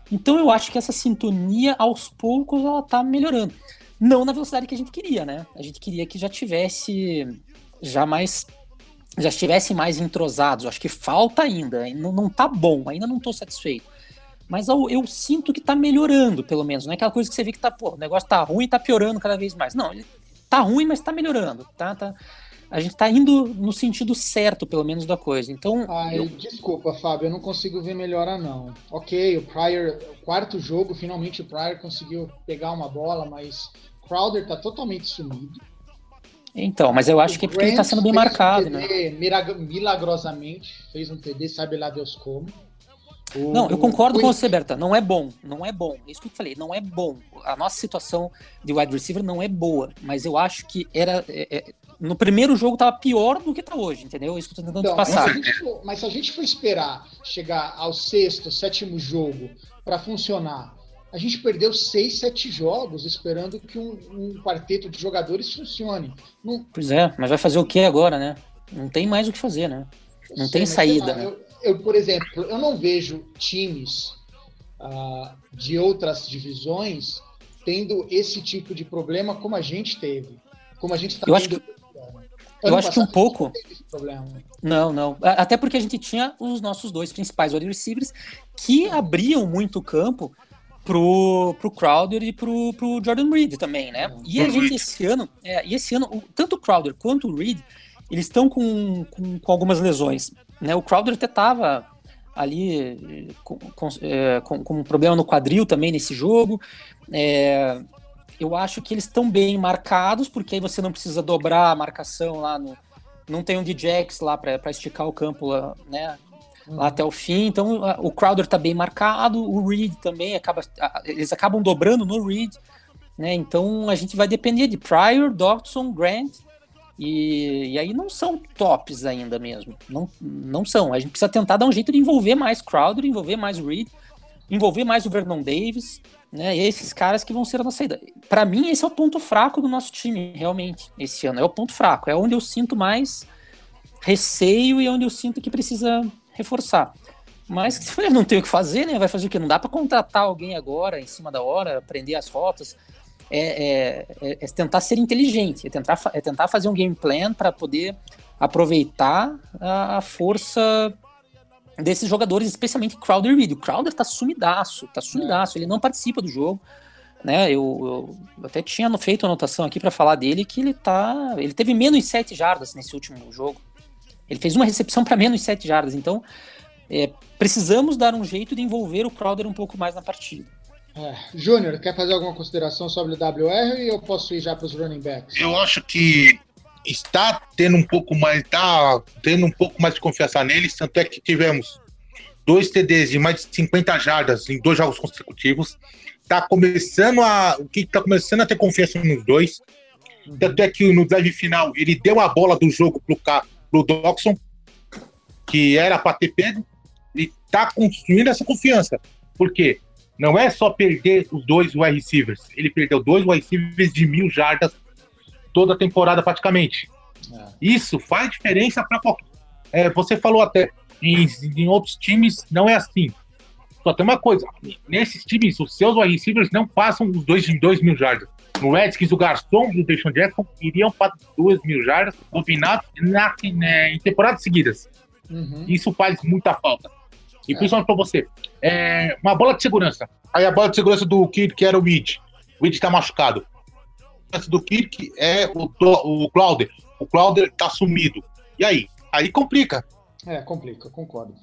Então eu acho que essa sintonia, aos poucos, ela está melhorando. Não na velocidade que a gente queria, né? A gente queria que já tivesse já mais já estivessem mais entrosados. Acho que falta ainda, não, não tá bom, ainda não tô satisfeito. Mas eu, eu, sinto que tá melhorando, pelo menos. Não é aquela coisa que você vê que tá, pô, o negócio tá ruim e tá piorando cada vez mais. Não, ele tá ruim, mas tá melhorando. Tá, tá, a gente tá indo no sentido certo, pelo menos, da coisa. Então. Ai, eu... desculpa, Fábio, eu não consigo ver melhora, não. Ok, o Pryor, o quarto jogo, finalmente o Pryor conseguiu pegar uma bola, mas Crowder tá totalmente sumido. Então, mas eu acho o que é porque Grant ele está sendo bem marcado, um TD, né? Milagrosamente fez um TD, sabe lá Deus como. O, não, eu concordo o... com você, Berta. Não é bom, não é bom. É isso que eu falei, não é bom. A nossa situação de wide receiver não é boa, mas eu acho que era. É, é, no primeiro jogo estava pior do que está hoje, entendeu? É isso que eu tô tentando então, passar. Mas se, for, mas se a gente for esperar chegar ao sexto, sétimo jogo para funcionar a gente perdeu seis, sete jogos esperando que um, um quarteto de jogadores funcione. Não... Pois é, mas vai fazer o que agora, né? Não tem mais o que fazer, né? Não Sei, tem saída. Né? Eu, eu, por exemplo, eu não vejo times uh, de outras divisões tendo esse tipo de problema como a gente teve. Como a gente está tendo. Que... Eu acho que um pouco. Não, não. Até porque a gente tinha os nossos dois principais wide receivers que abriam muito o campo pro, pro Crowder e pro, pro Jordan Reed também, né? E a gente esse ano, é, e esse ano, tanto o Crowder quanto o Reed, eles estão com, com, com, algumas lesões, né? O Crowder até tava ali com, com, é, com, com um problema no quadril também nesse jogo. É, eu acho que eles estão bem marcados, porque aí você não precisa dobrar a marcação lá no. Não tem um DJX lá para esticar o campo, lá, né? Lá até o fim. Então o Crowder tá bem marcado, o Reed também acaba, eles acabam dobrando no Reed, né? Então a gente vai depender de Pryor, Dodson, Grant e, e aí não são tops ainda mesmo, não, não são. A gente precisa tentar dar um jeito de envolver mais Crowder, envolver mais Reed, envolver mais o Vernon Davis, né? E esses caras que vão ser a nossa saída. Para mim esse é o ponto fraco do nosso time, realmente, esse ano é o ponto fraco, é onde eu sinto mais receio e onde eu sinto que precisa reforçar. Mas não tem o que fazer, né? Vai fazer o quê? Não dá para contratar alguém agora, em cima da hora, aprender as rotas. É, é, é, é tentar ser inteligente, é tentar, é tentar fazer um game plan para poder aproveitar a, a, força desses jogadores, especialmente Crowder Reed. O Crowder tá sumidaço, tá sumidaço, ele não participa do jogo. Né, eu, eu até tinha feito anotação aqui para falar dele que ele tá. Ele teve menos 7 jardas nesse último jogo. Ele fez uma recepção para menos 7 jardas. Então, é, precisamos dar um jeito de envolver o Crowder um pouco mais na partida. É. Júnior, quer fazer alguma consideração sobre o WR e eu posso ir já para os running backs? Eu acho que está tendo um pouco mais, tá tendo um pouco mais de confiança neles, tanto é que tivemos dois TDs de mais de 50 jardas em dois jogos consecutivos. Tá começando a, o que tá começando a ter confiança nos dois. Tanto é que no drive final ele deu a bola do jogo pro, Pro Doxon, que era para ter pego, e tá construindo essa confiança. Por quê? Não é só perder os dois wide receivers. Ele perdeu dois wide receivers de mil jardas toda a temporada praticamente. É. Isso faz diferença para qualquer. É, você falou até, em, em outros times não é assim. Só tem uma coisa: nesses times, os seus wide receivers não passam os dois de dois mil jardas. No Redskins, o Garçom e o Deshaun Jackson iriam para duas mil jardas combinados na, né, em temporadas seguidas. Uhum. Isso faz muita falta. E É. principalmente para você. É, uma bola de segurança. Aí a bola de segurança do Kirk, que era o Weed. O Weed tá machucado. A segurança do Kirk é o, Do- o Clauder. O Clauder tá sumido. E aí? Aí complica. É, complica, concordo.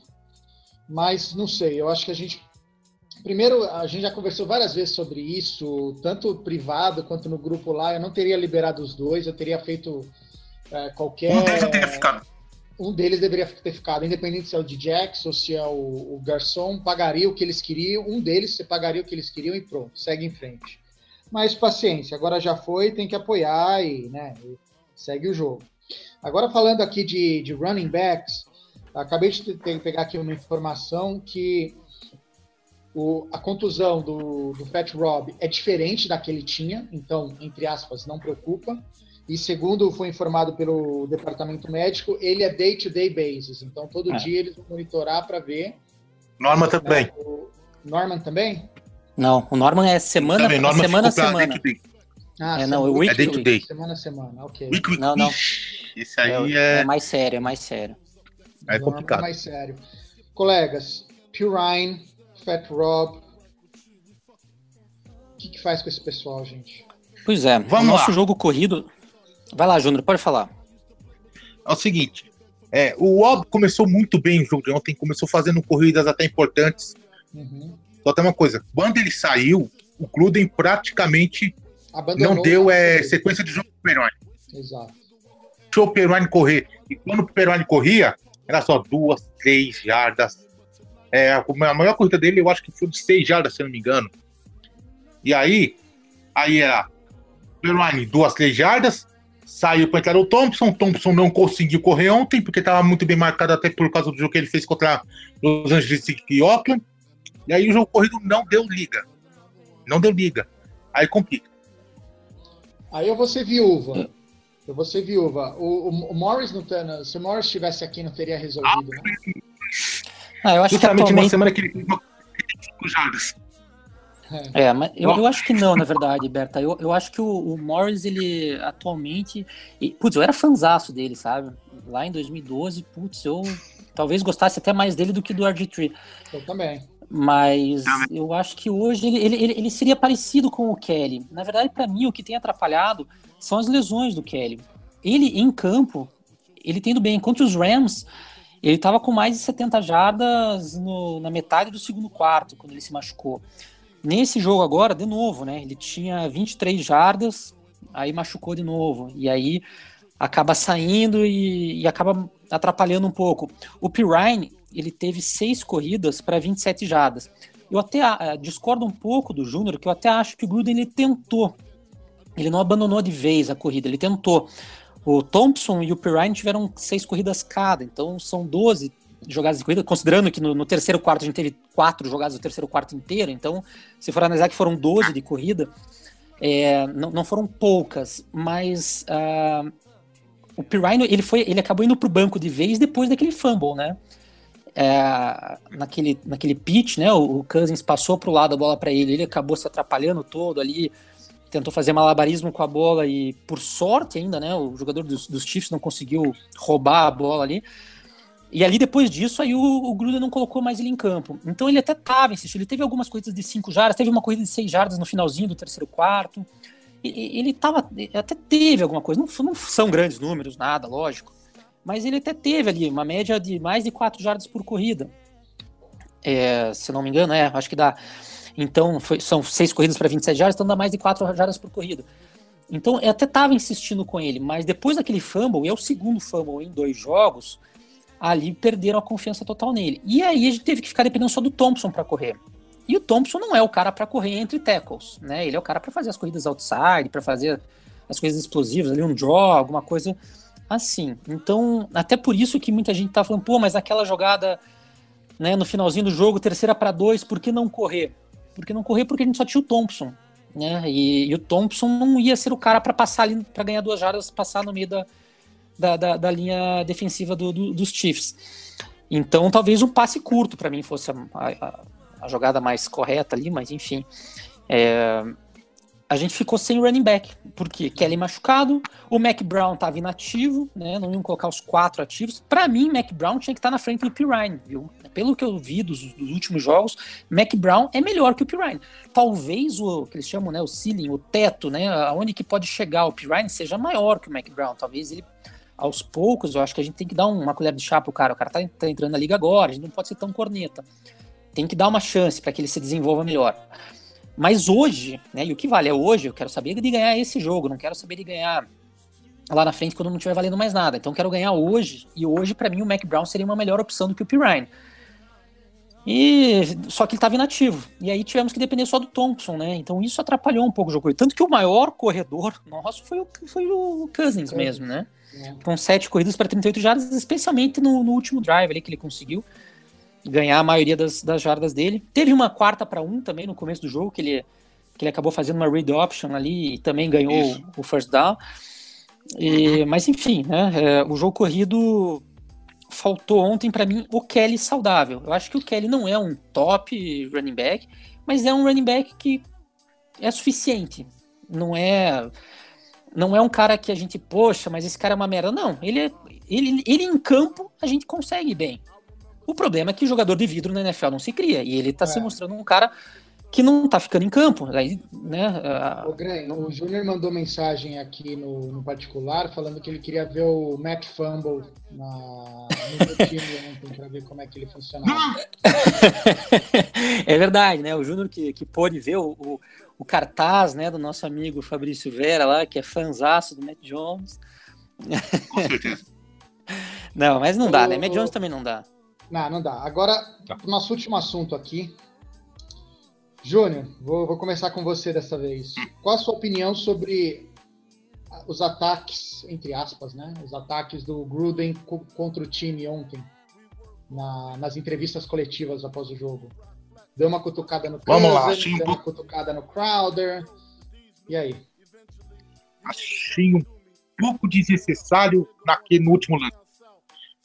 Mas não sei, eu acho que a gente. Primeiro, a gente já conversou várias vezes sobre isso, tanto privado quanto no grupo lá. Eu não teria liberado os dois, eu teria feito é, qualquer. Um deles teria ficado. um deles deveria ter ficado, independente se é o de Jax ou se é o, o Garçom, pagaria o que eles queriam, um deles você pagaria o que eles queriam e pronto, segue em frente. Mas paciência, agora já foi, tem que apoiar e, né, e segue o jogo. Agora falando aqui de, de running backs, acabei de ter- pegar aqui uma informação que o- a contusão do, do Fat Rob é diferente da que ele tinha, então, entre aspas, não preocupa. E segundo foi informado pelo departamento médico, ele é day-to-day basis. Então, todo É. dia eles vão monitorar para ver. Norma também. O Norman também? Não, o Norman é semana também. Norma semana semana. day day. Ah, É, não, semana- o week É day to day. Semana a semana, ok. Week, week. Não, não. Esse É, aí é é. mais sério, é mais sério. É Norman complicado. mais sério. Colegas, Purine, Fat Rob. O que, que faz com esse pessoal, gente? Pois é, Vamos o nosso lá. jogo corrido. Vai lá, Júnior, pode falar. É o seguinte. É, o Wob começou muito bem o jogo de ontem, começou fazendo corridas até importantes. Uhum. Só tem uma coisa: quando ele saiu, o Gruden praticamente Abandonou não deu é, sequência de jogo pro Peroni. Exato. Deixou o Peroni correr. E quando o Peroni corria, era só duas, três jardas. É, a maior corrida dele, eu acho que foi de seis jardas, se eu não me engano. E aí, aí era Peroni, duas, três jardas. Saiu para entrar o Thompson. Thompson não conseguiu correr ontem, porque estava muito bem marcado até por causa do jogo que ele fez contra Los Angeles e Oakland. E aí o jogo corrido não deu liga. Não deu liga. Aí complica. Aí eu vou ser viúva. Eu vou ser viúva. O, o- o Morris não tá. Se o Morris estivesse aqui, não teria resolvido. né? Ah, eu acho que Justamente uma atualmente. semana que ele fez uma cinco jardas. É, mas eu, eu acho que não, na verdade, Berta. Eu, eu acho que o, o Morris, ele atualmente. E, putz, eu era fanzaço dele, sabe? Lá em 2012, putz, eu talvez gostasse até mais dele do que do RG3. Eu também. Mas eu acho que hoje ele, ele, ele, ele seria parecido com o Kelly. Na verdade, para mim, o que tem atrapalhado são as lesões do Kelly. Ele, em campo, ele tendo bem. Contra os Rams, ele estava com mais de 70 jardas no- na metade do segundo quarto, quando ele se machucou. Nesse jogo agora, de novo, né? Ele tinha 23 jardas, aí machucou de novo. E aí acaba saindo e, e acaba atrapalhando um pouco. O Pirine, ele teve seis corridas para 27 jardas. Eu até ah, discordo um pouco do Júnior, que eu até acho que o Gruden ele tentou. Ele não abandonou de vez a corrida, ele tentou. O Thompson e o Pirine tiveram seis corridas cada, então são 12 jogadas de corrida, considerando que no, no terceiro quarto a gente teve quatro jogadas no terceiro quarto inteiro, então se for analisar que foram 12 de corrida, é, não, não foram poucas, mas ah, o Pirine ele foi, ele acabou indo para o banco de vez depois daquele fumble, né? É, naquele, naquele pitch, né? O, o Cousins passou para o lado a bola para ele, ele acabou se atrapalhando todo ali, tentou fazer malabarismo com a bola e, por sorte ainda, né? O jogador dos, dos Chiefs não conseguiu roubar a bola ali. E ali, depois disso, aí o, o Gruden não colocou mais ele em campo. Então ele até estava insistindo. Ele teve algumas corridas de 5 jardas, teve uma corrida de 6 jardas no finalzinho do terceiro quarto. E- Ele tava, até teve alguma coisa. Não, não são grandes números, nada, lógico. Mas ele até teve ali uma média de mais de 4 jardas por corrida. É, se não me engano, é, acho que dá. Então, foi- são seis corridas para 27 jardas, então dá mais de 4 jardas por corrida. Então eu até estava insistindo com ele, mas depois daquele fumble, e é o segundo fumble em dois jogos, ali perderam a confiança total nele. E aí a gente teve que ficar dependendo só do Thompson para correr. E o Thompson não é o cara para correr entre tackles, né? Ele é o cara para fazer as corridas outside, para fazer as coisas explosivas, ali um draw, alguma coisa assim. Então, até por isso que muita gente tá falando, pô, mas aquela jogada, né, no finalzinho do jogo, terceira para dois, por que não correr? Porque não correr porque a gente só tinha o Thompson, né? E, e o Thompson não ia ser o cara para passar ali, para ganhar duas jardas, passar no meio da, da, da, da linha defensiva do, do, dos Chiefs. Então, talvez um passe curto para mim fosse a, a, a jogada mais correta ali, mas enfim. É, a gente ficou sem running back, porque Kelly machucado, o Mac Brown estava inativo, né? Não iam colocar os quatro ativos. Para mim, Mac Brown tinha que estar tá na frente do Pirine, viu? Pelo que eu vi dos, dos, últimos jogos, Mac Brown é melhor que o Pirine. Talvez o que eles chamam, né, o ceiling, o teto, né, aonde que pode chegar o Pirine seja maior que o Mac Brown. Talvez ele aos poucos, eu acho que a gente tem que dar uma colher de chá pro cara. O cara tá, tá entrando na liga agora, a gente não pode ser tão corneta tem que dar uma chance para que ele se desenvolva melhor. Mas hoje, né, e o que vale é hoje, eu quero saber de ganhar esse jogo, não quero saber de ganhar lá na frente quando não estiver valendo mais nada. Então eu quero ganhar hoje, e hoje para mim o Mac Brown seria uma melhor opção do que o Pirine. E só que ele estava inativo. E aí tivemos que depender só do Thompson, né? Então isso atrapalhou um pouco o jogo. Tanto que o maior corredor nosso foi o, foi o Cousins mesmo, né? É. Com sete corridas para 38 jardas, especialmente no, no último drive ali que ele conseguiu ganhar a maioria das, das jardas dele. Teve uma quarta para um também no começo do jogo, que ele, que ele acabou fazendo uma read option ali e também ganhou Isso. o first down. E, mas enfim, né, é, o jogo corrido faltou ontem para mim o Kelly saudável. Eu acho que o Kelly não é um top running back, mas é um running back que é suficiente. Não é não é um cara que a gente, poxa, mas esse cara é uma merda. Não, ele, é, ele, ele em campo a gente consegue bem. O problema é que jogador de vidro na NFL não se cria. E ele tá é. se mostrando um cara que não tá ficando em campo. Aí, né, uh, Greg, não... O Júnior mandou mensagem aqui no, no, particular falando que ele queria ver o Mac Fumble na, no time ontem para ver como é que ele funcionava. é verdade, né? O Júnior que, que pôde ver o, o, o, cartaz né, do nosso amigo Fabrício Vera lá, que é fanzaço do Mac Jones. Com certeza. não, mas não dá, né? Mac Jones também não dá. Não, não dá. Agora, tá. nosso último assunto aqui. Júnior, vou, vou, começar com você dessa vez. Qual a sua opinião sobre os ataques, entre aspas, né? Os ataques do Gruden contra o time ontem, na, nas entrevistas coletivas após o jogo? Deu uma cutucada no Vamos lá, achei deu uma cutucada no Crowder. E aí? Achei um pouco desnecessário naquele, no último lance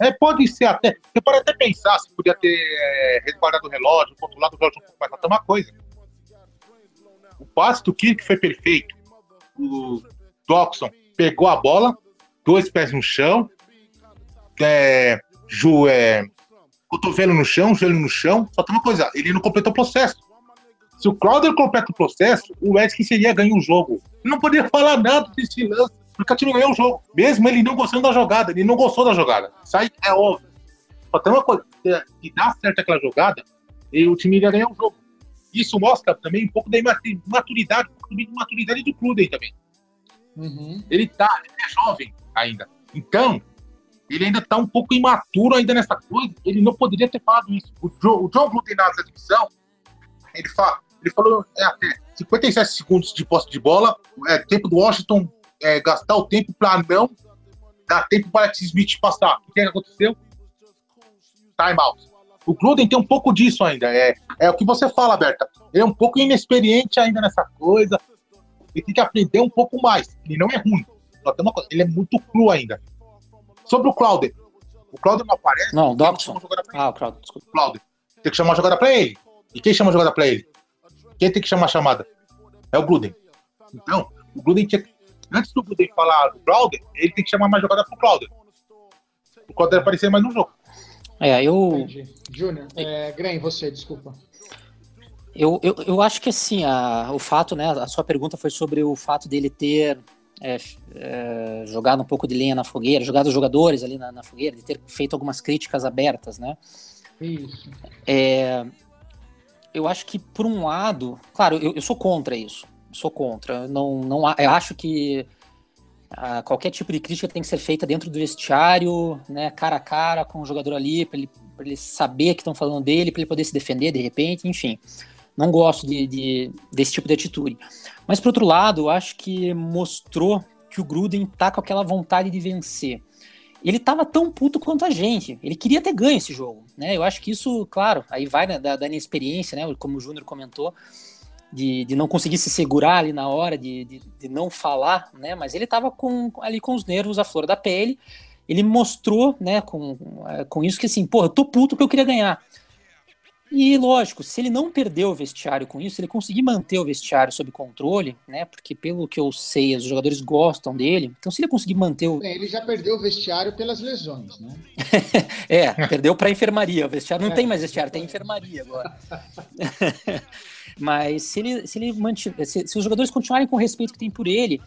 é, pode ser até. Você pode até pensar se podia ter é, resguardado o relógio, controlado o relógio um pouco mais. Até uma coisa. O passe do Kirk foi perfeito. O Doxon pegou a bola, dois pés no chão, é, Ju, é, cotovelo no chão, joelho no chão. Só tem uma coisa, ele não completou o processo. Se o Crowder completa o processo, o Edson seria ganhar o jogo. Não poderia falar nada desse lance porque o time ganhou o jogo. Mesmo ele não gostando da jogada, ele não gostou da jogada. Isso aí é óbvio. Só tem uma coisa, se dá certo aquela jogada, e o time iria ganhar o jogo. Isso mostra também um pouco da imaturidade, um pouco da maturidade do Cruden também. Uhum. Ele tá, ele é jovem ainda. Então, ele ainda tá um pouco imaturo ainda nessa coisa. Ele não poderia ter falado isso. O, Joe, o John Gruden na transmissão, ele, fala, ele falou é, até 57 segundos de posse de bola, é, tempo do Washington é, gastar o tempo para não dar tempo para Alex Smith passar. O que, é que aconteceu? Time out. O Gruden tem um pouco disso ainda. É, é o que você fala, Berta. Ele é um pouco inexperiente ainda nessa coisa. Ele tem que aprender um pouco mais. Ele não é ruim. Só tem uma coisa, ele é muito cru ainda. Sobre o Claudio. O Claudio não aparece. Não, o Dobson. Ah, o Claudio, desculpa. Claudio. Tem que chamar a jogada para ele. E quem chama a jogada para ele? Quem tem que chamar a chamada? É o Gruden. Então, o Gruden tinha que antes do Gruden falar do Crowder, ele tem que chamar mais jogada pro Crowder. O Crowder aparecer mais no jogo. É, eu. Júnior, é, Graham, você, desculpa. Eu, eu, eu acho que assim, a, o fato, né? A sua pergunta foi sobre o fato dele ter é, é, jogado um pouco de lenha na fogueira, jogado os jogadores ali na, na, fogueira, de ter feito algumas críticas abertas, né? Isso. É, eu acho que, por um lado, claro, eu, eu sou contra isso. Sou contra. Não, não, eu acho que ah, qualquer tipo de crítica tem que ser feita dentro do vestiário, né, cara a cara com o jogador ali, para ele, ele saber que estão falando dele, para ele poder se defender de repente, enfim. Não gosto de, de, desse tipo de atitude. Mas, por outro lado, eu acho que mostrou que o Gruden tá com aquela vontade de vencer. Ele tava tão puto quanto a gente. Ele queria ter ganho esse jogo, né? Eu acho que isso, claro, aí vai da, da inexperiência, né? Como o Júnior comentou de, de não conseguir se segurar ali na hora, de, de, de não falar, né? Mas ele estava com, ali com os nervos à flor da pele. Ele mostrou, né, com, com isso que assim, porra, eu tô puto que eu queria ganhar. E lógico, se ele não perder o vestiário com isso, se ele conseguir manter o vestiário sob controle, né? Porque pelo que eu sei, os jogadores gostam dele. Então, se ele conseguir manter o. Ele já perdeu o vestiário pelas lesões, né? é, perdeu para enfermaria. O vestiário não é. tem mais vestiário, tem enfermaria agora. Mas se ele, se ele mantiver, se, se, os jogadores continuarem com o respeito que tem por ele,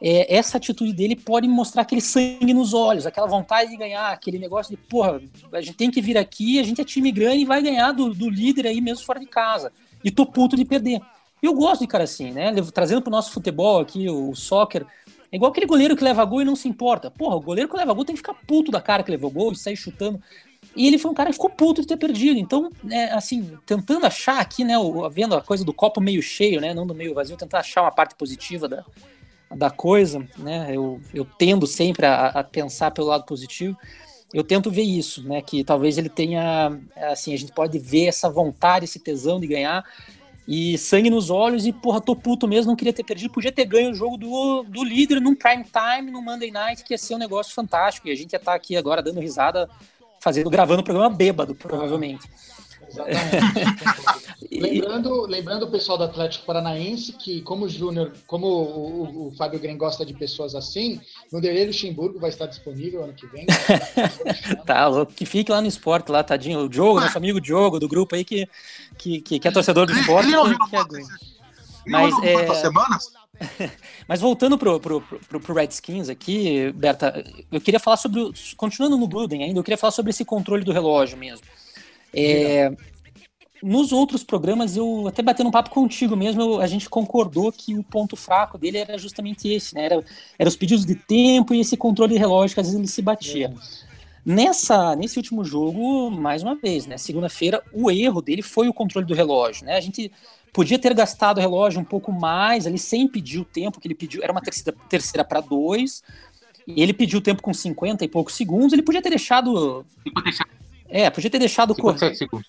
é, essa atitude dele pode mostrar aquele sangue nos olhos, aquela vontade de ganhar, aquele negócio de, porra, a gente tem que vir aqui, a gente é time grande e vai ganhar do, do líder aí mesmo fora de casa. E tô puto de perder. Eu gosto de cara assim, né? Trazendo pro nosso futebol aqui, o, soccer. É igual aquele goleiro que leva gol e não se importa. Porra, o goleiro que leva gol tem que ficar puto da cara que levou gol e sair chutando. E ele foi um cara que ficou puto de ter perdido. Então, é, assim, tentando achar aqui, né, vendo a coisa do copo meio cheio, né, não do meio vazio, tentar achar uma parte positiva da, da coisa, né, eu, eu tendo sempre a, a pensar pelo lado positivo. Eu tento ver isso, né, que talvez ele tenha, assim, a gente pode ver essa vontade, esse tesão de ganhar, e sangue nos olhos e, porra, tô puto mesmo, não queria ter perdido, podia ter ganho o jogo do, do líder num prime time, num Monday night, que ia ser um negócio fantástico, e a gente ia estar tá aqui agora dando risada fazendo, gravando o programa bêbado, provavelmente. Exatamente. lembrando, lembrando o pessoal do Atlético Paranaense que, como o Júnior, como o, o, o, Fábio Green gosta de pessoas assim, no Derê Luxemburgo vai estar disponível ano que vem. tá louco, que fique lá no esporte, lá, tadinho. O Diogo, nosso amigo Diogo, do grupo aí, que, que, que, que é torcedor do esporte. Que, que é... Mas, é... semanas? Mas voltando pro, pro, pro, pro, Redskins aqui, Berta, eu queria falar sobre. Continuando no Gruden ainda, eu queria falar sobre esse controle do relógio mesmo. É, nos outros programas, eu até batendo um papo contigo mesmo, eu, a gente concordou que o ponto fraco dele era justamente esse, né? Era, era os pedidos de tempo e esse controle de relógio que às vezes ele se batia. É. Nessa, nesse último jogo, mais uma vez, né? Segunda-feira, o erro dele foi o controle do relógio, né? A gente Podia ter gastado o relógio um pouco mais ali, sem pedir o tempo que ele pediu. Era uma terceira, terceira para dois. E ele pediu o tempo com 50 e poucos segundos. Ele podia ter deixado. 57. É, podia ter deixado correr. Segundos.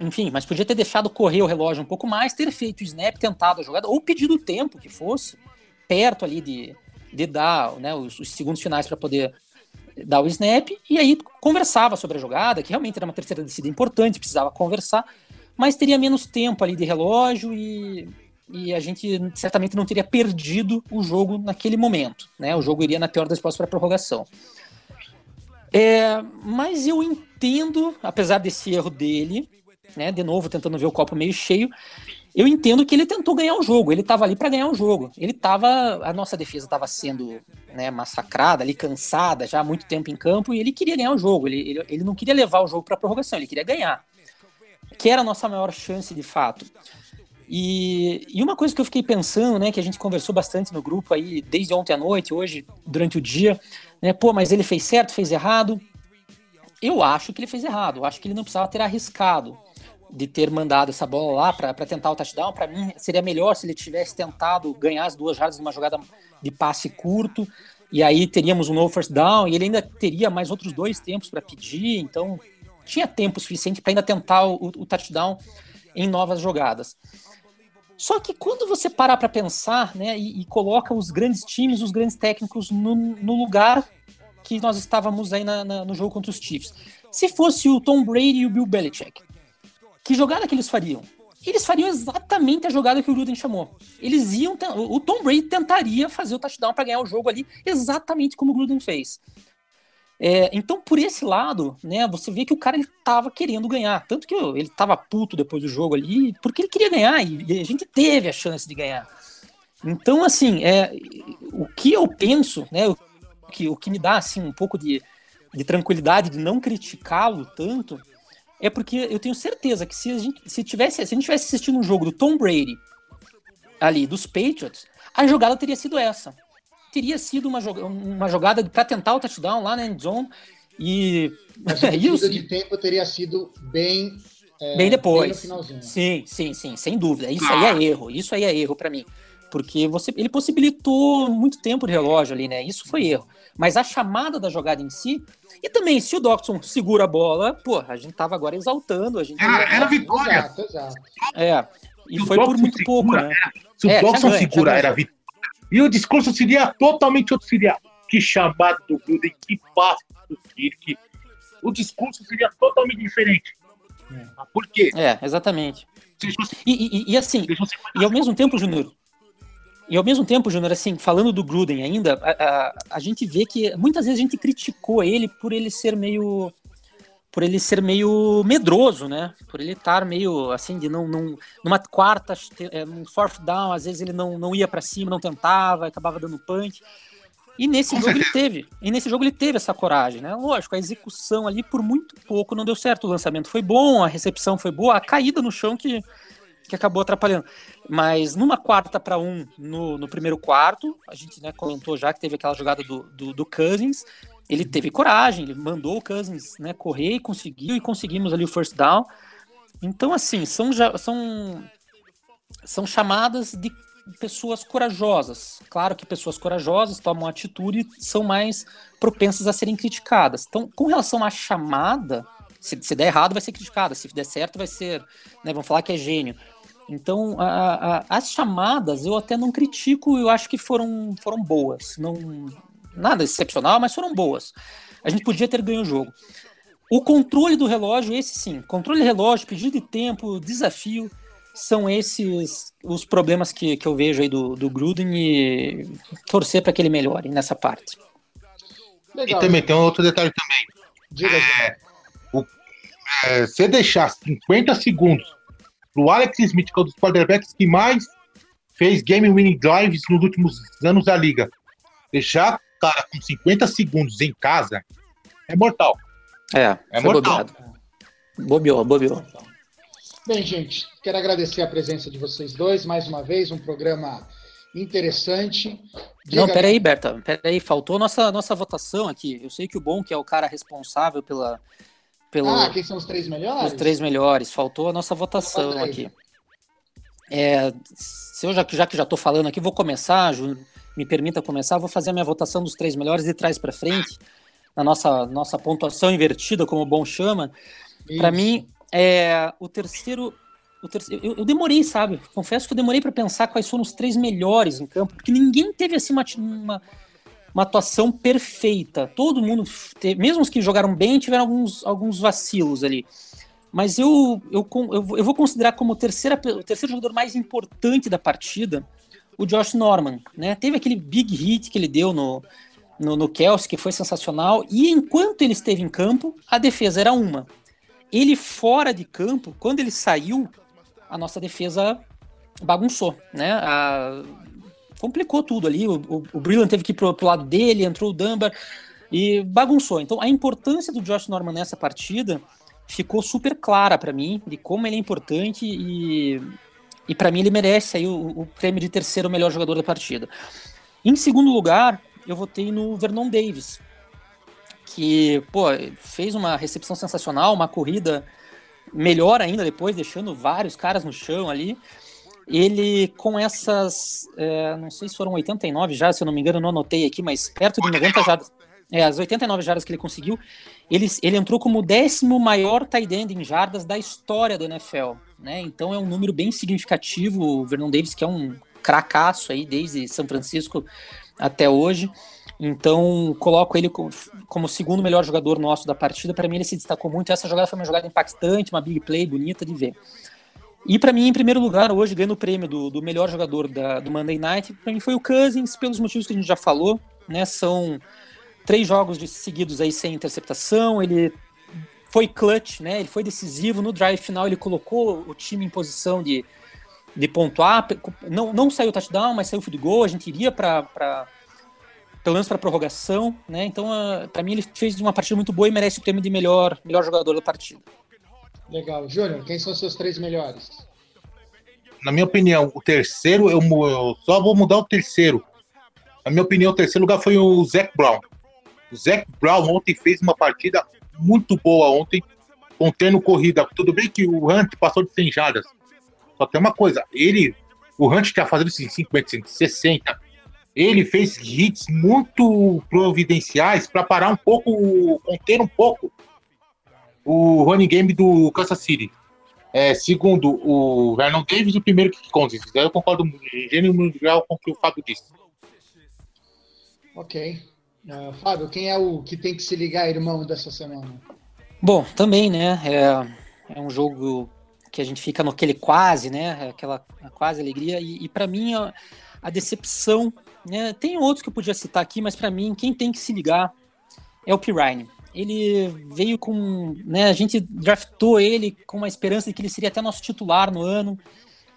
Enfim, mas podia ter deixado correr o relógio um pouco mais, ter feito o snap, tentado a jogada, ou pedido o tempo que fosse, perto ali de, de dar né, os, os segundos finais para poder dar o snap, e aí conversava sobre a jogada, que realmente era uma terceira descida importante, precisava conversar, mas teria menos tempo ali de relógio e, e a gente certamente não teria perdido o jogo naquele momento. Né? O jogo iria, na pior das hipóteses, para a prorrogação. É, mas eu entendo, apesar desse erro dele, né, de novo tentando ver o copo meio cheio, eu entendo que ele tentou ganhar o jogo, ele estava ali para ganhar o jogo. Ele estava, a nossa defesa estava sendo né, massacrada, ali cansada, já há muito tempo em campo, e ele queria ganhar o jogo. Ele, ele, ele não queria levar o jogo para prorrogação, ele queria ganhar que era a nossa maior chance de fato. E, e, uma coisa que eu fiquei pensando, né, que a gente conversou bastante no grupo aí, desde ontem à noite, hoje, durante o dia, né, pô, mas ele fez certo, fez errado? Eu acho que ele fez errado, eu acho que ele não precisava ter arriscado de ter mandado essa bola lá para tentar o touchdown. Para mim, seria melhor se ele tivesse tentado ganhar as duas jardas numa jogada de passe curto, e aí teríamos um novo first down, e ele ainda teria mais outros dois tempos para pedir, então tinha tempo suficiente para ainda tentar o, o touchdown em novas jogadas. Só que quando você parar para pensar, né, e, e, coloca os grandes times, os grandes técnicos no, no lugar que nós estávamos aí na, na, no jogo contra os Chiefs, se fosse o Tom Brady e o Bill Belichick, que jogada que eles fariam? Eles fariam exatamente a jogada que o Gruden chamou. Eles iam, o Tom Brady tentaria fazer o touchdown para ganhar o jogo ali, exatamente como o Gruden fez. É, então, por esse lado, né, você vê que o cara ele querendo ganhar. Tanto que ele tava puto depois do jogo ali, porque ele queria ganhar e a gente teve a chance de ganhar. Então, assim, é, o que eu penso, né, o que, o que me dá assim, um pouco de, de tranquilidade de não criticá-lo tanto, é porque eu tenho certeza que se a gente, se tivesse, se a gente tivesse assistindo um jogo do Tom Brady ali dos Patriots, a jogada teria sido essa. Teria sido uma, joga uma jogada para tentar o touchdown lá na end zone e, Mas a medida de tempo teria sido bem é, bem depois. Bem sim, sim, sim, sem dúvida. Isso aí é erro. Isso aí é erro para mim. Porque você, ele possibilitou muito tempo de relógio ali, né? Isso foi erro. Mas a chamada da jogada em si, e também, se o Doxon segura a bola, pô, a gente tava agora exaltando. A gente era, era vitória. Exato, exato. É. E foi por muito segura, pouco, né? Se o é, Doxon segura, era vitória. E o discurso seria totalmente outro. Seria que chamada do Gruden, que passe do Kirk. O discurso seria totalmente diferente. É. Por quê? É, exatamente. E, e, e assim, e ao mesmo tempo, Júnior, e ao mesmo tempo, Júnior, assim, falando do Gruden ainda, a, a, a, gente vê que muitas vezes a gente criticou ele por ele ser meio. Por ele ser meio medroso, né? Por ele estar meio assim, de não. não numa quarta, é, num fourth down, às vezes ele não, não ia para cima, não tentava, acabava dando punch. E nesse jogo ele teve. E nesse jogo ele teve essa coragem, né? Lógico, a execução ali por muito pouco não deu certo. O lançamento foi bom, a recepção foi boa, a caída no chão que, que acabou atrapalhando. Mas numa quarta para um no, no primeiro quarto, a gente né, comentou já que teve aquela jogada do, do, do, Cousins. Ele teve coragem, ele mandou o Cousins né, correr e conseguiu, e conseguimos ali o first down. Então, assim, são, são, são chamadas de pessoas corajosas. Claro que pessoas corajosas tomam atitude e são mais propensas a serem criticadas. Então, com relação à chamada, se, se der errado vai ser criticada, se der certo vai ser, né, vão falar que é gênio. Então, a, a, as chamadas eu até não critico, eu acho que foram, foram boas. Não, nada excepcional, mas foram boas. A gente podia ter ganho o jogo. O controle do relógio, esse sim. Controle de relógio, pedido de tempo, desafio são esses os problemas que, que eu vejo aí do, do Gruden e torcer para que ele melhore nessa parte. Legal. E também tem um outro detalhe também. Diga é, o, é, se deixar 50 segundos pro Alex Smith, que é um dos quarterbacks que mais fez game winning drives nos últimos anos da liga, deixar cara com 50 segundos em casa é mortal. É, é mortal. Bobeou, bobeou. Bem, gente, quero agradecer a presença de vocês dois mais uma vez, um programa interessante. Diga Não, peraí, Berta, peraí, faltou nossa, nossa votação aqui. Eu sei que o Bom, que é o cara responsável pela. Pelo, ah, quem são os três melhores? Os três melhores, faltou a nossa votação aqui. É, se eu já, já que já estou falando aqui, vou começar, Ju, me permita começar, vou fazer a minha votação dos três melhores de trás para frente, na nossa, nossa pontuação invertida, como o Bom chama. Para mim, é, o terceiro. O terceiro eu, eu, demorei, sabe? Confesso que eu demorei para pensar quais foram os três melhores em campo, porque ninguém teve assim uma, uma, uma atuação perfeita. Todo mundo, teve, mesmo os que jogaram bem, tiveram alguns, alguns vacilos ali. Mas eu, eu, eu, vou considerar como o, terceira, o terceiro jogador mais importante da partida o Josh Norman. Né? Teve aquele big hit que ele deu no, no, no Kelsey, que foi sensacional. E enquanto ele esteve em campo, a defesa era uma. Ele fora de campo, quando ele saiu, a nossa defesa bagunçou, né? A... complicou tudo ali. O, o, o Brillant teve que ir pro, pro lado dele, entrou o Dunbar e bagunçou. Então a importância do Josh Norman nessa partida ficou super clara para mim de como ele é importante e, e para mim ele merece aí o, o, prêmio de terceiro melhor jogador da partida. Em segundo lugar, eu votei no Vernon Davis, que, pô, fez uma recepção sensacional, uma corrida melhor ainda depois, deixando vários caras no chão ali. Ele, com essas, é, não sei se foram 89 já, se eu não me engano, não anotei aqui, mas perto de 90 jardas, é, as 89 jardas que ele conseguiu, ele, ele entrou como o décimo maior tight end em jardas da história do NFL, né? Então é um número bem significativo. O Vernon Davis, que é um cracaço aí desde São Francisco até hoje. Então, coloco ele como o segundo melhor jogador nosso da partida. Para mim, ele se destacou muito. Essa jogada foi uma jogada impactante, uma big play bonita de ver. E para mim, em primeiro lugar, hoje, ganhando o prêmio do, do melhor jogador da, do Monday Night, para mim foi o Cousins, pelos motivos que a gente já falou. Né? São três jogos de seguidos aí sem interceptação. Ele foi clutch, né? ele foi decisivo. No drive final, ele colocou o time em posição de, de pontuar. Não, não saiu touchdown, mas saiu field goal. A gente iria para pelo menos para prorrogação, né? Então, uh, para mim ele fez uma partida muito boa e merece o prêmio de melhor, melhor jogador da partida. Legal, Júnior, quem são os seus três melhores? na minha opinião, o terceiro, eu, eu só vou mudar o terceiro. Na minha opinião, o terceiro lugar foi o Zac Brown. Zac Brown ontem fez uma partida muito boa ontem, contendo corrida. Tudo bem que o Hunt passou de 100 jardas. Só tem uma coisa, ele, o Hunt tinha fazendo 50, 60. Ele fez hits muito providenciais para parar um pouco, conter um pouco o running game do Kansas City. É, segundo o Vernon Davis, o primeiro que conta. Eu concordo em gênero geral com o que o Fábio disse. Ok. Uh, Fábio, quem é o que tem que se ligar, irmão, dessa semana? Bom, também, né? É, é um jogo que a gente fica naquele quase, né? Aquela quase alegria. E, e para mim, a, a, decepção. Né? Tem outros que eu podia citar aqui, mas para mim, quem tem que se ligar é o Pirine. Ele veio com. Né, a gente draftou ele com uma esperança de que ele seria até nosso titular no ano.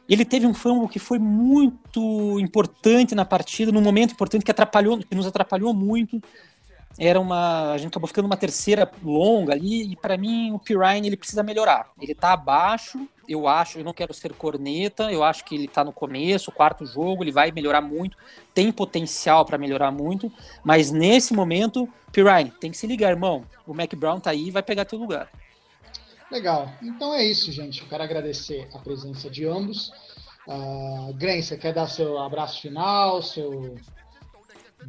Ele teve um fumble que foi muito importante na partida, num momento importante que atrapalhou, que nos atrapalhou muito era uma. A gente acabou ficando uma terceira longa ali, e para mim o Pirine ele precisa melhorar. Ele tá abaixo, eu acho, eu não quero ser corneta, eu acho que ele tá no começo, quarto jogo, ele vai melhorar muito, tem potencial para melhorar muito, mas nesse momento, Pirine, tem que se ligar, irmão. O Mac Brown tá aí vai pegar teu lugar. Legal. Então é isso, gente. Eu quero agradecer a presença de ambos. Uh, Gren, você quer dar seu abraço final, seu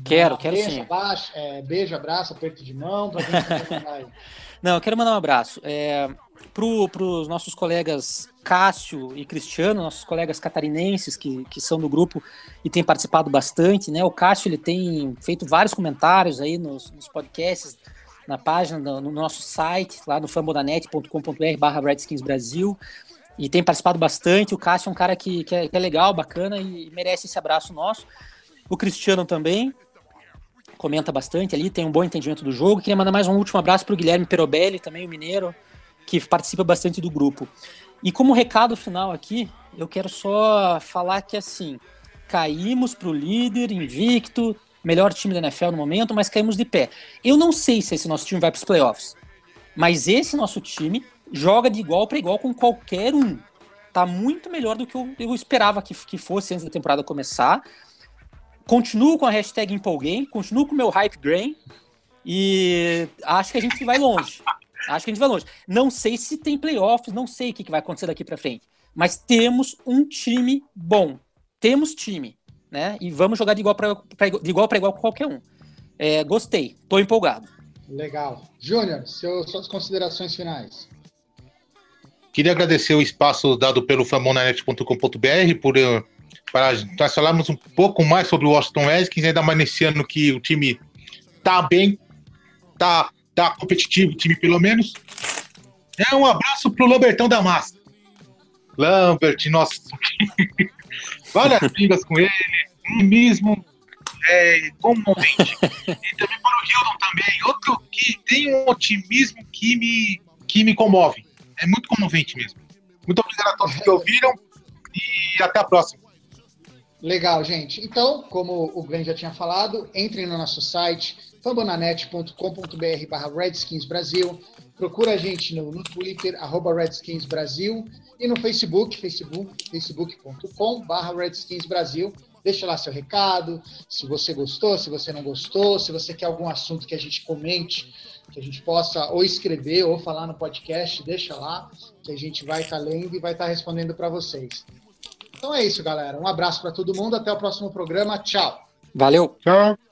Quero, quero beijo, sim. Abraço, é, beijo, abraço, aperto de mão. Pra gente Não, eu quero mandar um abraço. É, para os nossos colegas Cássio e Cristiano, nossos colegas catarinenses que, que são do grupo e têm participado bastante, né? O Cássio ele tem feito vários comentários aí nos, nos podcasts, na página, no, no nosso site, lá no fambonanet.com.br barra Redskins Brasil, e tem participado bastante. O Cássio é um cara que, que, é, que é legal, bacana e merece esse abraço nosso. O Cristiano também comenta bastante ali, tem um bom entendimento do jogo. Queria mandar mais um último abraço para o Guilherme Perobelli, também o mineiro, que participa bastante do grupo. E como recado final aqui, eu quero só falar que assim, caímos para o líder invicto, melhor time da NFL no momento, mas caímos de pé. Eu não sei se esse nosso time vai para os playoffs, mas esse nosso time joga de igual para igual com qualquer um. Tá muito melhor do que eu, eu esperava que, que fosse antes da temporada começar. Continuo com a hashtag empolguei, continuo com o meu hype grain e acho que a gente vai longe. Acho que a gente vai longe. Não sei se tem playoffs, não sei o que vai acontecer daqui para frente, mas temos um time bom. Temos time, né? E vamos jogar de igual para de igual para igual com qualquer um. É, gostei, tô empolgado. Legal. Júnior, suas considerações finais. Queria agradecer o espaço dado pelo famonanet.com.br por para nós falarmos um pouco mais sobre o Washington Redskins, ainda mais nesse ano que o time tá bem, tá, tá competitivo, o time pelo menos. É um abraço pro Lambertão da Massa. Lambert, nossa. Várias brigas com ele, mesmo é, comovente. e também para o Hildon também, outro que tem um otimismo que me, que me comove. É muito comovente mesmo. Muito obrigado a todos que ouviram e até a próxima. Legal, gente. Então, como o Glenn já tinha falado, entrem no nosso site fambonanet.com.br barra Redskins Brasil. Procura a gente no, no Twitter, arroba Redskins Brasil, e no Facebook, facebook facebook.com barra Redskins Brasil. Deixa lá seu recado, se você gostou, se você não gostou, se você quer algum assunto que a gente comente, que a gente possa ou escrever ou falar no podcast, deixa lá, que a gente vai estar tá lendo e vai estar tá respondendo para vocês. Então é isso, galera. Um abraço para todo mundo. Até o próximo programa. Tchau. Valeu. Tchau.